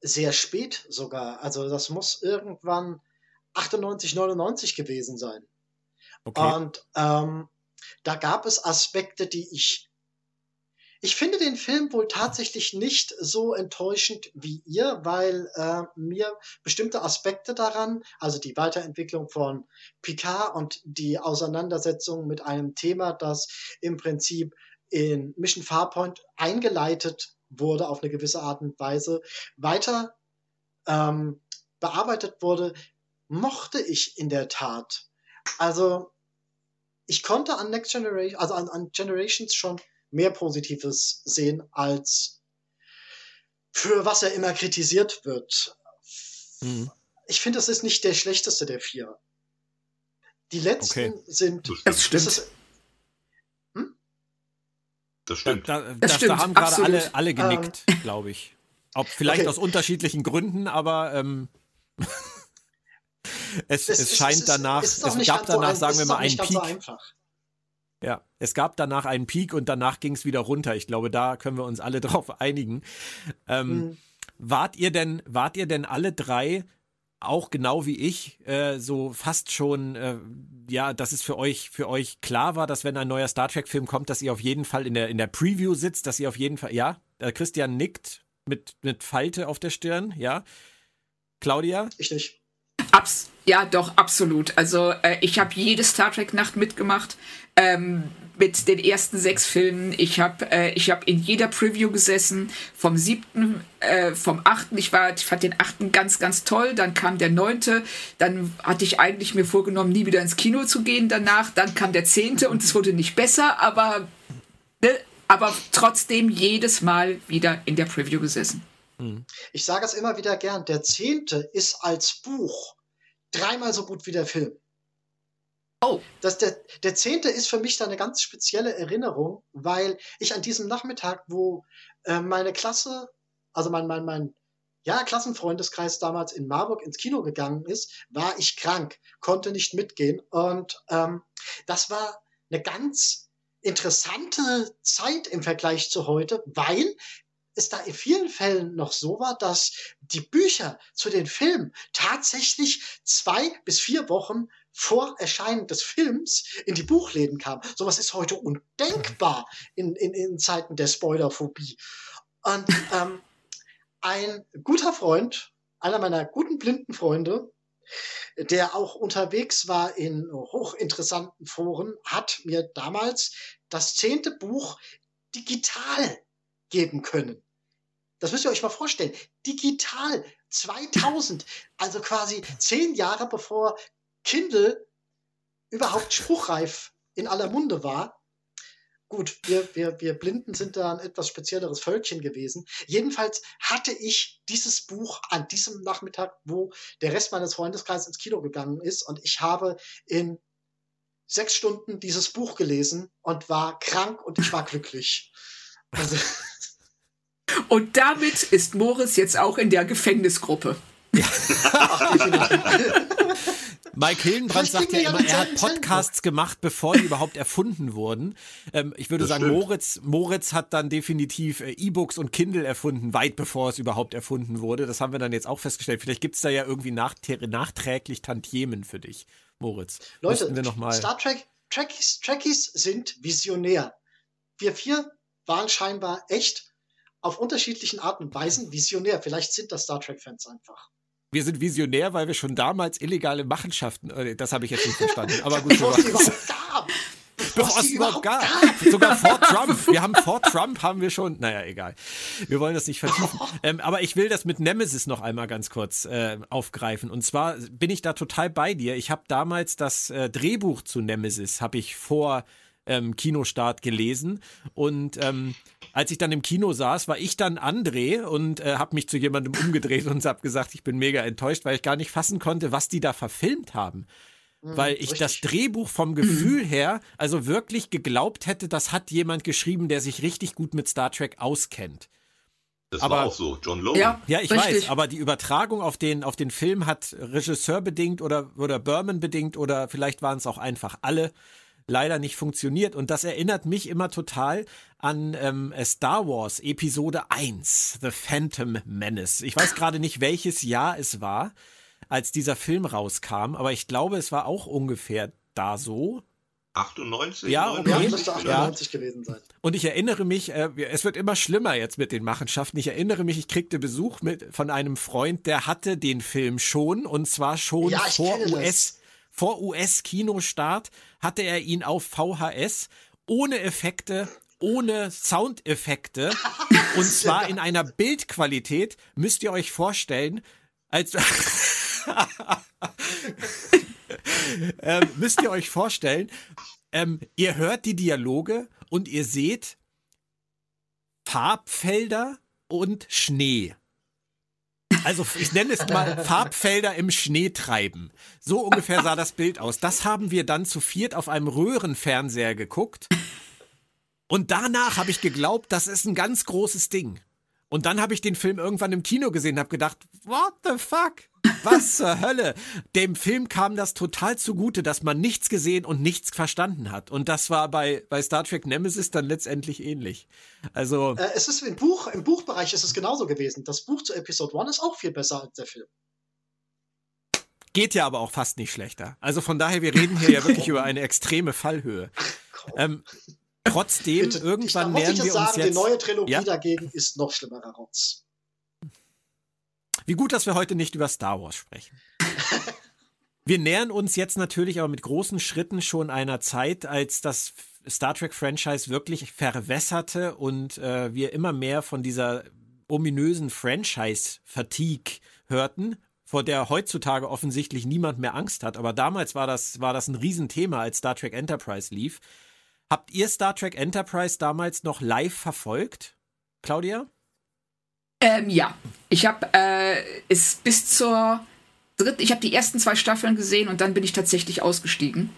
Sehr spät sogar. Also das muss irgendwann 98, 99 gewesen sein. Okay. Und ähm, da gab es Aspekte, die ich ich finde den Film wohl tatsächlich nicht so enttäuschend wie ihr, weil äh, mir bestimmte Aspekte daran, also die Weiterentwicklung von Picard und die Auseinandersetzung mit einem Thema, das im Prinzip in Mission Farpoint eingeleitet wurde auf eine gewisse Art und Weise, weiter ähm, bearbeitet wurde, mochte ich in der Tat. Also ich konnte an Next Generation, also an, an Generations schon mehr Positives sehen, als für was er immer kritisiert wird. Mhm. Ich finde, das ist nicht der schlechteste der vier. Die letzten okay. sind. Das stimmt. Das, ist, hm? das stimmt. Da, da, das, das stimmt. da haben gerade alle, alle genickt, ähm, glaube ich. Ob vielleicht okay. aus unterschiedlichen Gründen, aber ähm, es, es, es, scheint danach, es, gab danach, so sagen wir mal, einen Peak. So ja, es gab danach einen Peak und danach ging es wieder runter. Ich glaube, da können wir uns alle drauf einigen. Ähm, mhm. Wart ihr denn, wart ihr denn alle drei auch genau wie ich äh, so fast schon, äh, ja, dass es für euch für euch klar war, dass wenn ein neuer Star Trek Film kommt, dass ihr auf jeden Fall in der in der Preview sitzt, dass ihr auf jeden Fall, ja, äh, Christian nickt mit mit Falte auf der Stirn, ja. Claudia? Ich nicht. Abs ja, doch, absolut. Also äh, ich habe jede Star Trek-Nacht mitgemacht. Ähm, mit den ersten sechs Filmen. Ich habe äh, hab in jeder Preview gesessen, vom siebten, äh, vom achten. Ich, war, ich fand den achten ganz, ganz toll. Dann kam der neunte. Dann hatte ich eigentlich mir vorgenommen, nie wieder ins Kino zu gehen danach. Dann kam der zehnte und es wurde nicht besser, aber, ne, aber trotzdem jedes Mal wieder in der Preview gesessen. Ich sage es immer wieder gern, der zehnte ist als Buch dreimal so gut wie der Film. Oh. Das, der, der zehnte ist für mich da eine ganz spezielle Erinnerung, weil ich an diesem Nachmittag, wo äh, meine Klasse, also mein, mein, mein ja, Klassenfreundeskreis damals in Marburg ins Kino gegangen ist, war ich krank, konnte nicht mitgehen. Und ähm, das war eine ganz interessante Zeit im Vergleich zu heute, weil es da in vielen Fällen noch so war, dass die Bücher zu den Filmen tatsächlich zwei bis vier Wochen vor Erscheinen des Films in die Buchläden kam. Sowas ist heute undenkbar in, in, in Zeiten der Spoilerphobie. Und ähm, ein guter Freund, einer meiner guten blinden Freunde, der auch unterwegs war in hochinteressanten Foren, hat mir damals das zehnte Buch digital geben können. Das müsst ihr euch mal vorstellen. Digital 2000, also quasi zehn Jahre bevor Kindle überhaupt spruchreif in aller Munde war. Gut, wir, wir, wir Blinden sind da ein etwas spezielleres Völkchen gewesen. Jedenfalls hatte ich dieses Buch an diesem Nachmittag, wo der Rest meines Freundeskreises ins Kino gegangen ist und ich habe in sechs Stunden dieses Buch gelesen und war krank und ich war glücklich. Also, Und damit ist Moritz jetzt auch in der Gefängnisgruppe. Mike Hillenbrand sagt ja immer, er hat Podcasts gemacht, bevor die überhaupt erfunden wurden. Ähm, ich würde Das sagen, stimmt. Moritz, Moritz hat dann definitiv äh, E-Books und Kindle erfunden, weit bevor es überhaupt erfunden wurde. Das haben wir dann jetzt auch festgestellt. Vielleicht gibt es da ja irgendwie nacht- nachträglich Tantiemen für dich, Moritz. Leute, wir noch mal Star Trek, Trekkies, Trekkies sind visionär. Wir vier waren scheinbar echt auf unterschiedlichen Arten und Weisen visionär. Vielleicht sind das Star Trek-Fans einfach. wir sind visionär, weil wir schon damals illegale Machenschaften, äh, das habe ich jetzt nicht verstanden, aber gut, Bevor es überhaupt gab. Bevor es überhaupt gab. Sogar vor Trump. Wir haben vor Trump haben wir schon. Naja, egal. Wir wollen das nicht vertiefen. Ähm, aber ich will das mit Nemesis noch einmal ganz kurz äh, aufgreifen. Und zwar bin ich da total bei dir. Ich habe damals das äh, Drehbuch zu Nemesis habe ich vor ähm, Kinostart gelesen und ähm, als ich dann im Kino saß, war ich dann André und äh, habe mich zu jemandem umgedreht und habe gesagt, ich bin mega enttäuscht, weil ich gar nicht fassen konnte, was die da verfilmt haben weil ich das richtig. Drehbuch vom Gefühl her also wirklich geglaubt hätte, das hat jemand geschrieben, der sich richtig gut mit Star Trek auskennt. Das Aber- war auch so. John Logan. Ja, Ja, ich richtig. weiß, aber die Übertragung auf den, auf den Film hat Regisseur bedingt oder, oder Berman bedingt oder vielleicht waren es auch einfach alle leider nicht funktioniert. Und das erinnert mich immer total an ähm, Star Wars Episode 1, The Phantom Menace. Ich weiß gerade nicht, welches Jahr es war, als dieser Film rauskam, aber ich glaube, es war auch ungefähr da so. 98? Ja, okay. Ja, 99? müsste 98 gewesen sein. Und ich erinnere mich, äh, es wird immer schlimmer jetzt mit den Machenschaften. Ich erinnere mich, ich kriegte Besuch mit, von einem Freund, der hatte den Film schon und zwar schon Ja, vor kenne das. Vor US-Kinostart hatte er ihn auf VHS ohne Effekte, ohne Soundeffekte und zwar in einer Bildqualität, müsst ihr euch vorstellen, als ähm, müsst ihr euch vorstellen, ähm, ihr hört die Dialoge und ihr seht Farbfelder und Schnee. Also ich nenne es mal Farbfelder im Schnee treiben. So ungefähr sah das Bild aus. Das haben wir dann zu viert auf einem Röhrenfernseher geguckt. Und danach habe ich geglaubt, das ist ein ganz großes Ding. Und dann habe ich den Film irgendwann im Kino gesehen und habe gedacht, what the fuck? Was zur Hölle? Dem Film kam das total zugute, dass man nichts gesehen und nichts verstanden hat. Und das war bei, bei Star Trek Nemesis dann letztendlich ähnlich. Also, Äh, es ist im Buch, im Buchbereich ist es genauso gewesen. Das Buch zu Episode 1 ist auch viel besser als der Film. geht ja aber auch fast nicht schlechter. Also von daher, wir reden hier ja wirklich über eine extreme Fallhöhe. Ähm, trotzdem, bitte. irgendwann ich, da muss ich wir jetzt uns sagen, die jetzt. neue Trilogie Ja? dagegen ist noch schlimmerer Rotz. Wie gut, dass wir heute nicht über Star Wars sprechen. Wir nähern uns jetzt natürlich aber mit großen Schritten schon einer Zeit, als das Star Trek-Franchise wirklich verwässerte und äh, wir immer mehr von dieser ominösen Franchise-Fatigue hörten, vor der heutzutage offensichtlich niemand mehr Angst hat. Aber damals war das, war das ein Riesenthema, als Star Trek Enterprise lief. Habt ihr Star Trek Enterprise damals noch live verfolgt, Claudia? Ähm, ja, ich habe äh, es bis zur dritten, ich habe die ersten zwei Staffeln gesehen und dann bin ich tatsächlich ausgestiegen,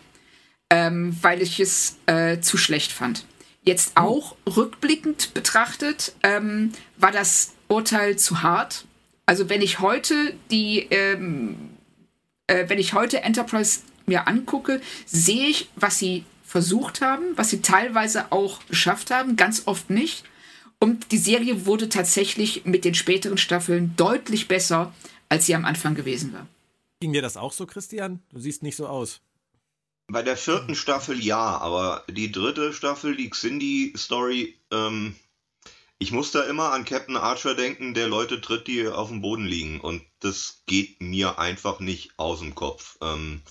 ähm, weil ich es äh, zu schlecht fand. Jetzt hm. auch rückblickend betrachtet ähm, war das Urteil zu hart. Also wenn ich heute die, ähm, äh, wenn ich heute Enterprise mir angucke, sehe ich, was sie versucht haben, was sie teilweise auch geschafft haben, ganz oft nicht. Und die Serie wurde tatsächlich mit den späteren Staffeln deutlich besser, als sie am Anfang gewesen war. Ging dir das auch so, Christian? Du siehst nicht so aus. Bei der vierten Staffel ja, aber die dritte Staffel, die Xindi-Story, ähm, ich muss da immer an Captain Archer denken, der Leute tritt, die auf dem Boden liegen. Und das geht mir einfach nicht aus dem Kopf. Ähm,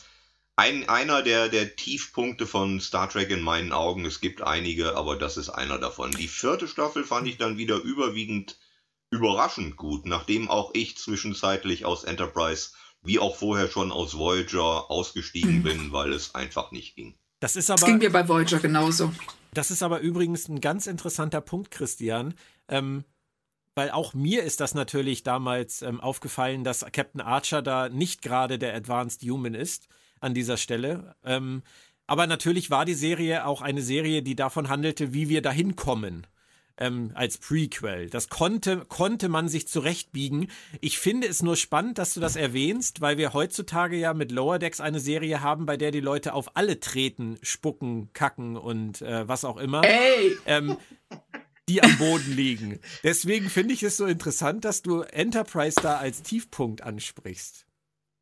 ein, einer der, der Tiefpunkte von Star Trek in meinen Augen, es gibt einige, aber das ist einer davon. Die vierte Staffel fand ich dann wieder überwiegend überraschend gut, nachdem auch ich zwischenzeitlich aus Enterprise wie auch vorher schon aus Voyager ausgestiegen mhm. bin, weil es einfach nicht ging. Das ist aber. Das ging mir bei Voyager genauso. Das ist aber übrigens ein ganz interessanter Punkt, Christian. Ähm, weil auch mir ist das natürlich damals ähm, aufgefallen, dass Captain Archer da nicht gerade der Advanced Human ist an dieser Stelle. Ähm, aber natürlich war die Serie auch eine Serie, die davon handelte, wie wir dahin kommen ähm, als Prequel. Das konnte, konnte man sich zurechtbiegen. Ich finde es nur spannend, dass du das erwähnst, weil wir heutzutage ja mit Lower Decks eine Serie haben, bei der die Leute auf alle treten, spucken, kacken und äh, was auch immer. Ey! Ähm, die am Boden liegen. Deswegen finde ich es so interessant, dass du Enterprise da als Tiefpunkt ansprichst.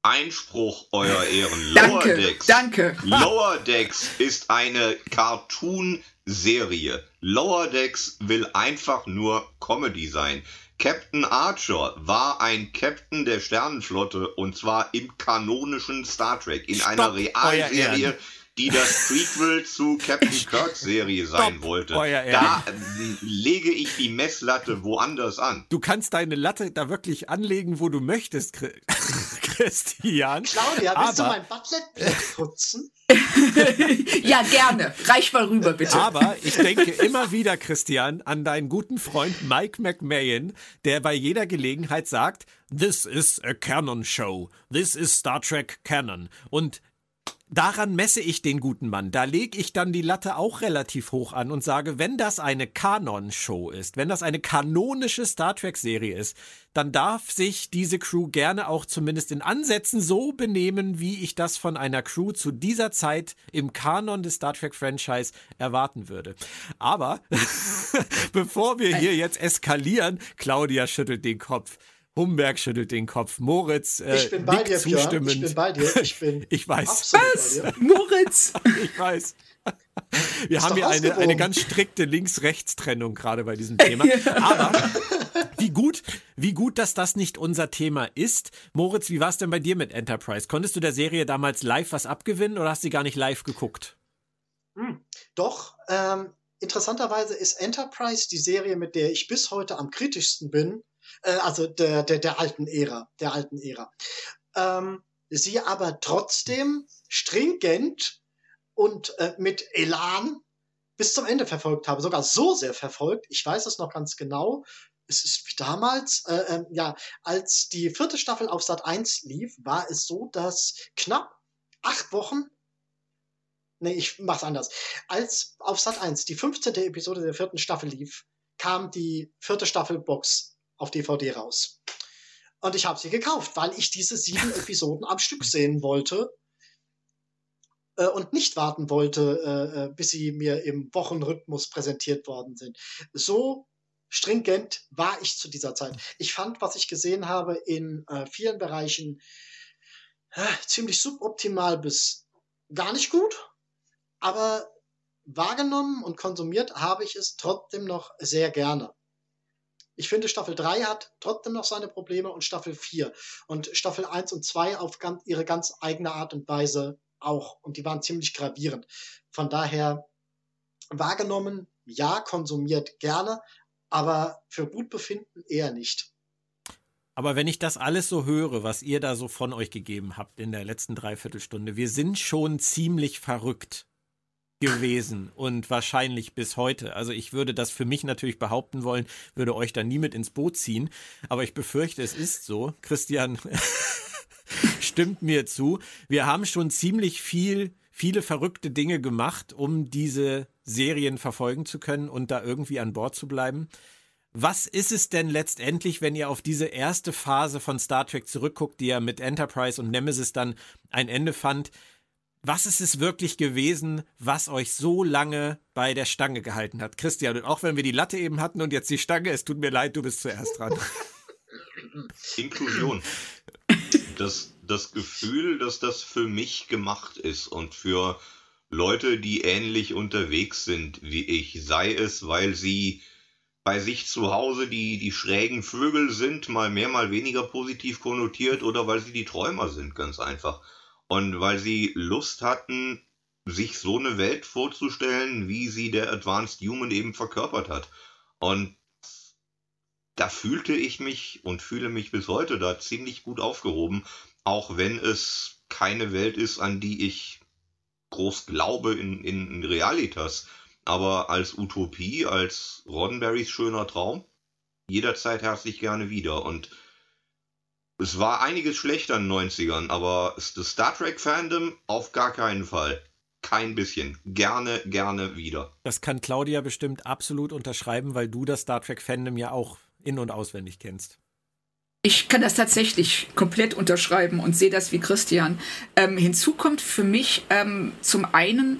Einspruch, Euer Ehren. Lower danke, Decks. Danke. Lower Decks ist eine Cartoon-Serie. Lower Decks will einfach nur Comedy sein. Captain Archer war ein Captain der Sternenflotte und zwar im kanonischen Star Trek, in Stopp, einer Realserie, die das Prequel zu Captain Kirk Serie sein Stopp, wollte. Da lege ich die Messlatte woanders an. Du kannst deine Latte da wirklich anlegen, wo du möchtest, Christian. Claudia, willst aber, du mein Butlet putzen? ja, gerne. Reich mal rüber, bitte. Aber ich denke immer wieder, Christian, an deinen guten Freund Mike McMahon, der bei jeder Gelegenheit sagt, This is a Canon Show. This is Star Trek Canon. Und daran messe ich den guten Mann. Da lege ich dann die Latte auch relativ hoch an und sage, wenn das eine Kanon-Show ist, wenn das eine kanonische Star Trek-Serie ist, dann darf sich diese Crew gerne auch zumindest in Ansätzen so benehmen, wie ich das von einer Crew zu dieser Zeit im Kanon des Star Trek-Franchise erwarten würde. Aber bevor wir hier jetzt eskalieren, Claudia schüttelt den Kopf. Humberg schüttelt den Kopf. Moritz äh, ich bin bei dir, zustimmend. Ich bin bei dir. Ich bin ich weiß. Was? Moritz! ich weiß. Wir haben hier eine, eine ganz strikte Links-Rechts-Trennung gerade bei diesem Thema. Aber wie gut, wie gut, dass das nicht unser Thema ist. Moritz, wie war es denn bei dir mit Enterprise? Konntest du der Serie damals live was abgewinnen oder hast du gar nicht live geguckt? Hm, doch, ähm, interessanterweise ist Enterprise die Serie, mit der ich bis heute am kritischsten bin, äh, also der, der, der alten Ära, der alten Ära. Ähm, sie aber trotzdem stringent und äh, mit Elan bis zum Ende verfolgt habe, sogar so sehr verfolgt, ich weiß es noch ganz genau, es ist wie damals, äh, äh, ja, als die vierte Staffel auf Sat 1 lief, war es so, dass knapp acht Wochen, nee, ich mach's anders, als auf Sat 1 die 15. Episode der vierten Staffel lief, kam die vierte Staffel Box auf DVD raus. Und ich habe sie gekauft, weil ich diese sieben Episoden am Stück sehen wollte äh, und nicht warten wollte, äh, äh, bis sie mir im Wochenrhythmus präsentiert worden sind. So stringent war ich zu dieser Zeit. Ich fand, was ich gesehen habe, in äh, vielen Bereichen äh, ziemlich suboptimal bis gar nicht gut, aber wahrgenommen und konsumiert habe ich es trotzdem noch sehr gerne. Ich finde, Staffel 3 hat trotzdem noch seine Probleme und Staffel 4. Und Staffel 1 und 2 auf ihre ganz eigene Art und Weise auch. Und die waren ziemlich gravierend. Von daher wahrgenommen, ja, konsumiert gerne, aber für gut befinden eher nicht. Aber wenn ich das alles so höre, was ihr da so von euch gegeben habt in der letzten Dreiviertelstunde, wir sind schon ziemlich verrückt gewesen und wahrscheinlich bis heute. Also ich würde das für mich natürlich behaupten wollen, würde euch da nie mit ins Boot ziehen, aber ich befürchte, es ist so. Christian stimmt mir zu. Wir haben schon ziemlich viel, viele verrückte Dinge gemacht, um diese Serien verfolgen zu können und da irgendwie an Bord zu bleiben. Was ist es denn letztendlich, wenn ihr auf diese erste Phase von Star Trek zurückguckt, die ja mit Enterprise und Nemesis dann ein Ende fand? Was ist es wirklich gewesen, was euch so lange bei der Stange gehalten hat? Christian, und auch wenn wir die Latte eben hatten und jetzt die Stange, es tut mir leid, du bist zuerst dran. Inklusion. Das, das Gefühl, dass das für mich gemacht ist und für Leute, die ähnlich unterwegs sind wie ich, sei es, weil sie bei sich zu Hause die, die schrägen Vögel sind, mal mehr, mal weniger positiv konnotiert oder weil sie die Träumer sind, ganz einfach. Und weil sie Lust hatten, sich so eine Welt vorzustellen, wie sie der Advanced Human eben verkörpert hat. Und da fühlte ich mich und fühle mich bis heute da ziemlich gut aufgehoben, auch wenn es keine Welt ist, an die ich groß glaube in, in Realitas. Aber als Utopie, als Roddenberrys schöner Traum, jederzeit herzlich gerne wieder. Und es war einiges schlechter in den 90ern, aber das Star Trek Fandom auf gar keinen Fall. Kein bisschen. Gerne, gerne wieder. Das kann Claudia bestimmt absolut unterschreiben, weil du das Star Trek Fandom ja auch in- und auswendig kennst. Ich kann das tatsächlich komplett unterschreiben und sehe das wie Christian. Ähm, hinzu kommt für mich ähm, zum einen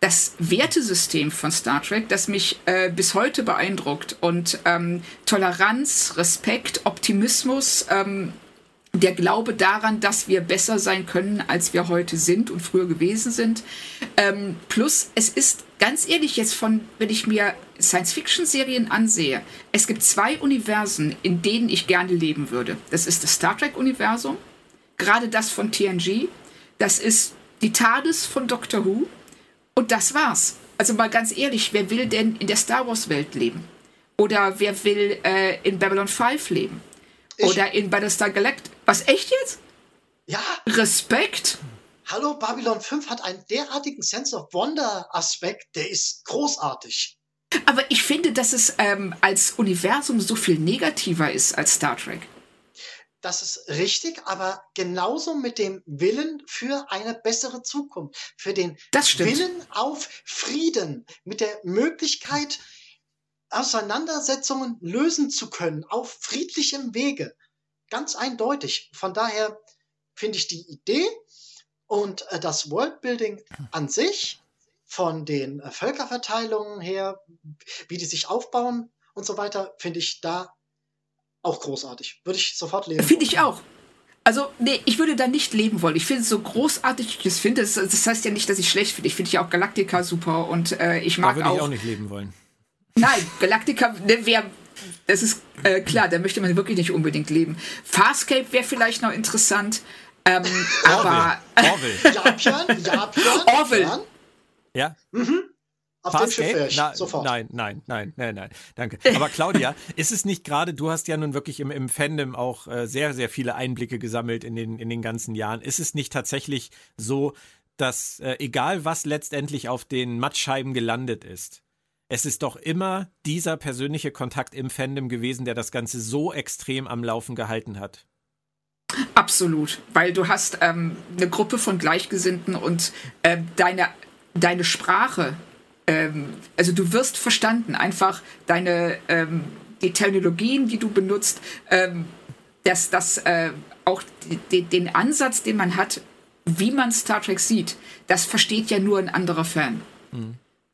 das Wertesystem von Star Trek, das mich äh, bis heute beeindruckt. Und ähm, Toleranz, Respekt, Optimismus, ähm, der Glaube daran, dass wir besser sein können, als wir heute sind und früher gewesen sind. Ähm, plus, es ist ganz ehrlich jetzt von, wenn ich mir Science-Fiction-Serien ansehe, es gibt zwei Universen, in denen ich gerne leben würde. Das ist das Star Trek-Universum, gerade das von TNG, das ist die TARDIS von Doctor Who und das war's. Also mal ganz ehrlich, wer will denn in der Star Wars-Welt leben? Oder wer will äh, in Babylon 5 leben? Ich- Oder in Battlestar Galactica? Was, echt jetzt? Ja, Respekt? hallo, Babylon 5 hat einen derartigen Sense of Wonder-Aspekt, der ist großartig. Aber ich finde, dass es ähm, als Universum so viel negativer ist als Star Trek. Das ist richtig, aber genauso mit dem Willen für eine bessere Zukunft, für den. Willen auf Frieden, mit der Möglichkeit, Auseinandersetzungen lösen zu können, auf friedlichem Wege. Ganz eindeutig. Von daher finde ich die Idee und äh, das Worldbuilding an sich, von den äh, Völkerverteilungen her, wie die sich aufbauen und so weiter, finde ich da auch großartig. Würde ich sofort lesen. Finde ich auch. Also, nee, ich würde da nicht leben wollen. Ich finde es so großartig, ich es finde. Das, das heißt ja nicht, dass ich schlecht finde. Ich finde ja auch Galactica super und äh, ich Da mag würde ich auch. auch nicht leben wollen. Nein, Galactica ne, wäre. Das ist äh, klar, da möchte man wirklich nicht unbedingt leben. Farscape wäre vielleicht noch interessant. Ähm, aber Orville. Ja, Björn, ja, Björn. Orville. Björn, Ja? auf dem Schiff Na, sofort. Nein, nein, nein, nein, nein. Danke. Aber Claudia, ist es nicht gerade, du hast ja nun wirklich im, im Fandom auch äh, sehr, sehr viele Einblicke gesammelt in den, in den ganzen Jahren. Ist es nicht tatsächlich so, dass äh, egal was letztendlich auf den Mattscheiben gelandet ist, es ist doch immer dieser persönliche Kontakt im Fandom gewesen, der das Ganze so extrem am Laufen gehalten hat. Absolut, weil du hast ähm, eine Gruppe von Gleichgesinnten und äh, deine, deine Sprache, ähm, also du wirst verstanden, einfach deine, ähm, die Terminologien, die du benutzt, ähm, dass das äh, auch die, den Ansatz, den man hat, wie man Star Trek sieht, das versteht ja nur ein anderer Fan.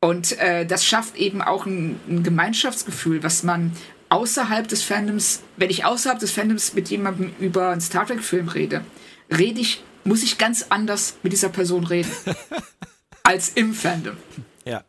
Und äh, das schafft eben auch ein, ein Gemeinschaftsgefühl, was man außerhalb des Fandoms, wenn ich außerhalb des Fandoms mit jemandem über einen Star Trek-Film rede, rede ich, muss ich ganz anders mit dieser Person reden. als im Fandom. Ja.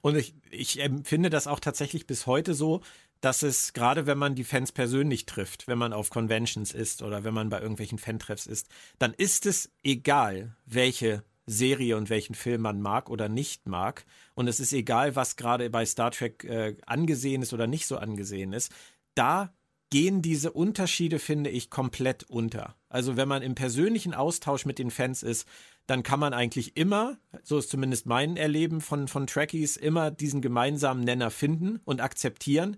Und ich, ich empfinde das auch tatsächlich bis heute so, dass es, gerade wenn man die Fans persönlich trifft, wenn man auf Conventions ist oder wenn man bei irgendwelchen Fantreffs ist, dann ist es egal, welche Serie und welchen Film man mag oder nicht mag. Und es ist egal, was gerade bei Star Trek äh, angesehen ist oder nicht so angesehen ist. Da gehen diese Unterschiede, finde ich, komplett unter. Also wenn man im persönlichen Austausch mit den Fans ist, dann kann man eigentlich immer, so ist zumindest mein Erleben von, von Trekkies, immer diesen gemeinsamen Nenner finden und akzeptieren.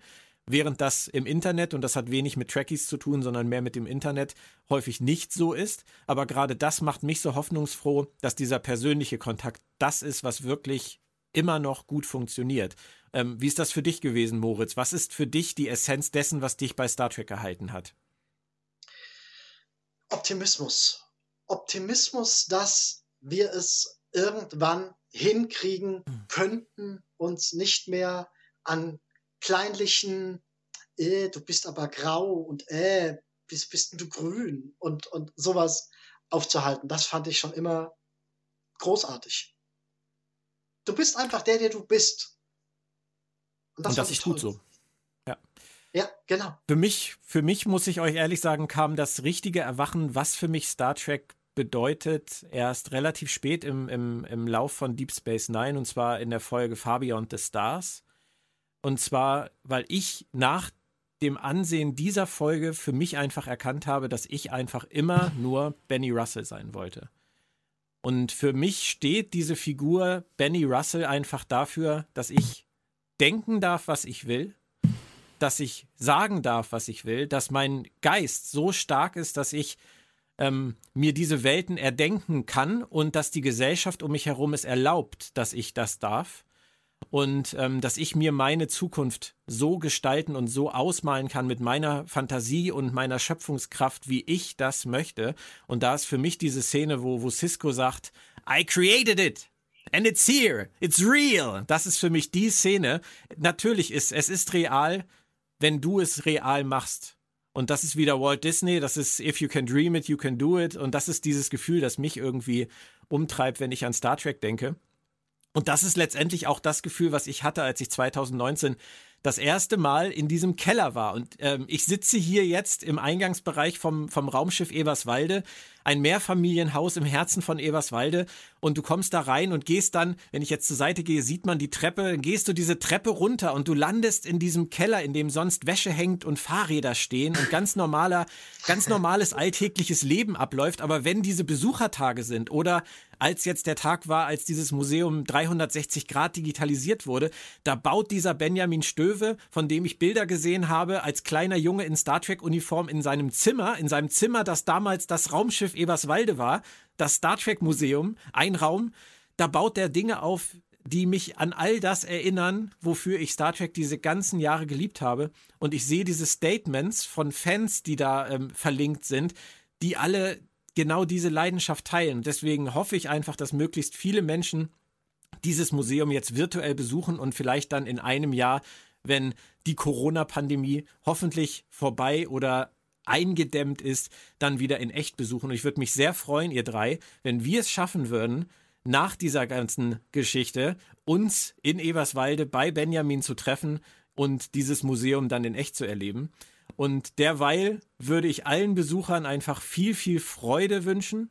Während das im Internet, und das hat wenig mit Trekkies zu tun, sondern mehr mit dem Internet, häufig nicht so ist. Aber gerade das macht mich so hoffnungsfroh, dass dieser persönliche Kontakt das ist, was wirklich immer noch gut funktioniert. Ähm, wie ist das für dich gewesen, Moritz? Was ist für dich die Essenz dessen, was dich bei Star Trek gehalten hat? Optimismus. Optimismus, dass wir es irgendwann hinkriegen hm. könnten, uns nicht mehr an kleinlichen, äh, du bist aber grau und äh, bist, bist du grün und, und sowas aufzuhalten. Das fand ich schon immer großartig. Du bist einfach der, der du bist. Und das, und das ist toll. gut so. Ja. Ja, genau. Für mich, für mich muss ich euch ehrlich sagen, kam das richtige Erwachen, was für mich Star Trek bedeutet, erst relativ spät im, im, im Lauf von Deep Space Nine und zwar in der Folge Far Beyond the Stars. Und zwar, weil ich nach dem Ansehen dieser Folge für mich einfach erkannt habe, dass ich einfach immer nur Benny Russell sein wollte. Und für mich steht diese Figur Benny Russell einfach dafür, dass ich denken darf, was ich will, dass ich sagen darf, was ich will, dass mein Geist so stark ist, dass ich ähm, mir diese Welten erdenken kann und dass die Gesellschaft um mich herum es erlaubt, dass ich das darf und ähm, dass ich mir meine Zukunft so gestalten und so ausmalen kann mit meiner Fantasie und meiner Schöpfungskraft, wie ich das möchte. Und da ist für mich diese Szene, wo, wo Cisco sagt, I created it. And it's here. It's real. Das ist für mich die Szene. Natürlich ist es ist real, wenn du es real machst. Und das ist wieder Walt Disney, das ist If you can dream it, you can do it. Und das ist dieses Gefühl, das mich irgendwie umtreibt, wenn ich an Star Trek denke. Und das ist letztendlich auch das Gefühl, was ich hatte, als ich 2019 das erste Mal in diesem Keller war. Und ähm, ich sitze hier jetzt im Eingangsbereich vom, vom Raumschiff Eberswalde ein Mehrfamilienhaus im Herzen von Eberswalde und du kommst da rein und gehst dann, wenn ich jetzt zur Seite gehe, sieht man die Treppe, gehst du diese Treppe runter und du landest in diesem Keller, in dem sonst Wäsche hängt und Fahrräder stehen und ganz normaler, ganz normales alltägliches Leben abläuft. Aber wenn diese Besuchertage sind oder als jetzt der Tag war, als dieses Museum 360 Grad digitalisiert wurde, da baut dieser Benjamin Stöve, von dem ich Bilder gesehen habe, als kleiner Junge in Star Trek Uniform in seinem Zimmer, in seinem Zimmer, das damals das Raumschiff Eberswalde war, das Star Trek Museum, ein Raum, da baut der Dinge auf, die mich an all das erinnern, wofür ich Star Trek diese ganzen Jahre geliebt habe. Und ich sehe diese Statements von Fans, die da ähm, verlinkt sind, die alle genau diese Leidenschaft teilen. Deswegen hoffe ich einfach, dass möglichst viele Menschen dieses Museum jetzt virtuell besuchen und vielleicht dann in einem Jahr, wenn die Corona-Pandemie hoffentlich vorbei oder eingedämmt ist, dann wieder in echt besuchen. Und ich würde mich sehr freuen, ihr drei, wenn wir es schaffen würden, nach dieser ganzen Geschichte uns in Eberswalde bei Benjamin zu treffen und dieses Museum dann in echt zu erleben. Und derweil würde ich allen Besuchern einfach viel, viel Freude wünschen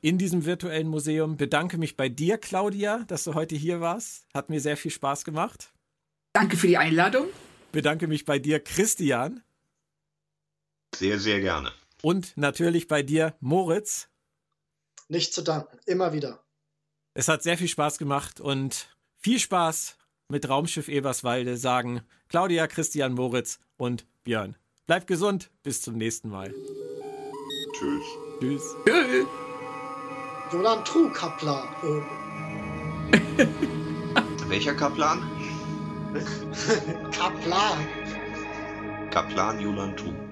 in diesem virtuellen Museum. Bedanke mich bei dir, Claudia, dass du heute hier warst. Hat mir sehr viel Spaß gemacht. Danke für die Einladung. Bedanke mich bei dir, Christian. Sehr, sehr gerne. Und natürlich bei dir, Moritz. Nicht zu danken, immer wieder. Es hat sehr viel Spaß gemacht und viel Spaß mit Raumschiff Eberswalde, sagen Claudia, Christian, Moritz und Björn. Bleibt gesund, bis zum nächsten Mal. Tschüss. Tschüss. Tschüss. Jolan True Kaplan. Welcher Kaplan? Kaplan. Kaplan Jolan True.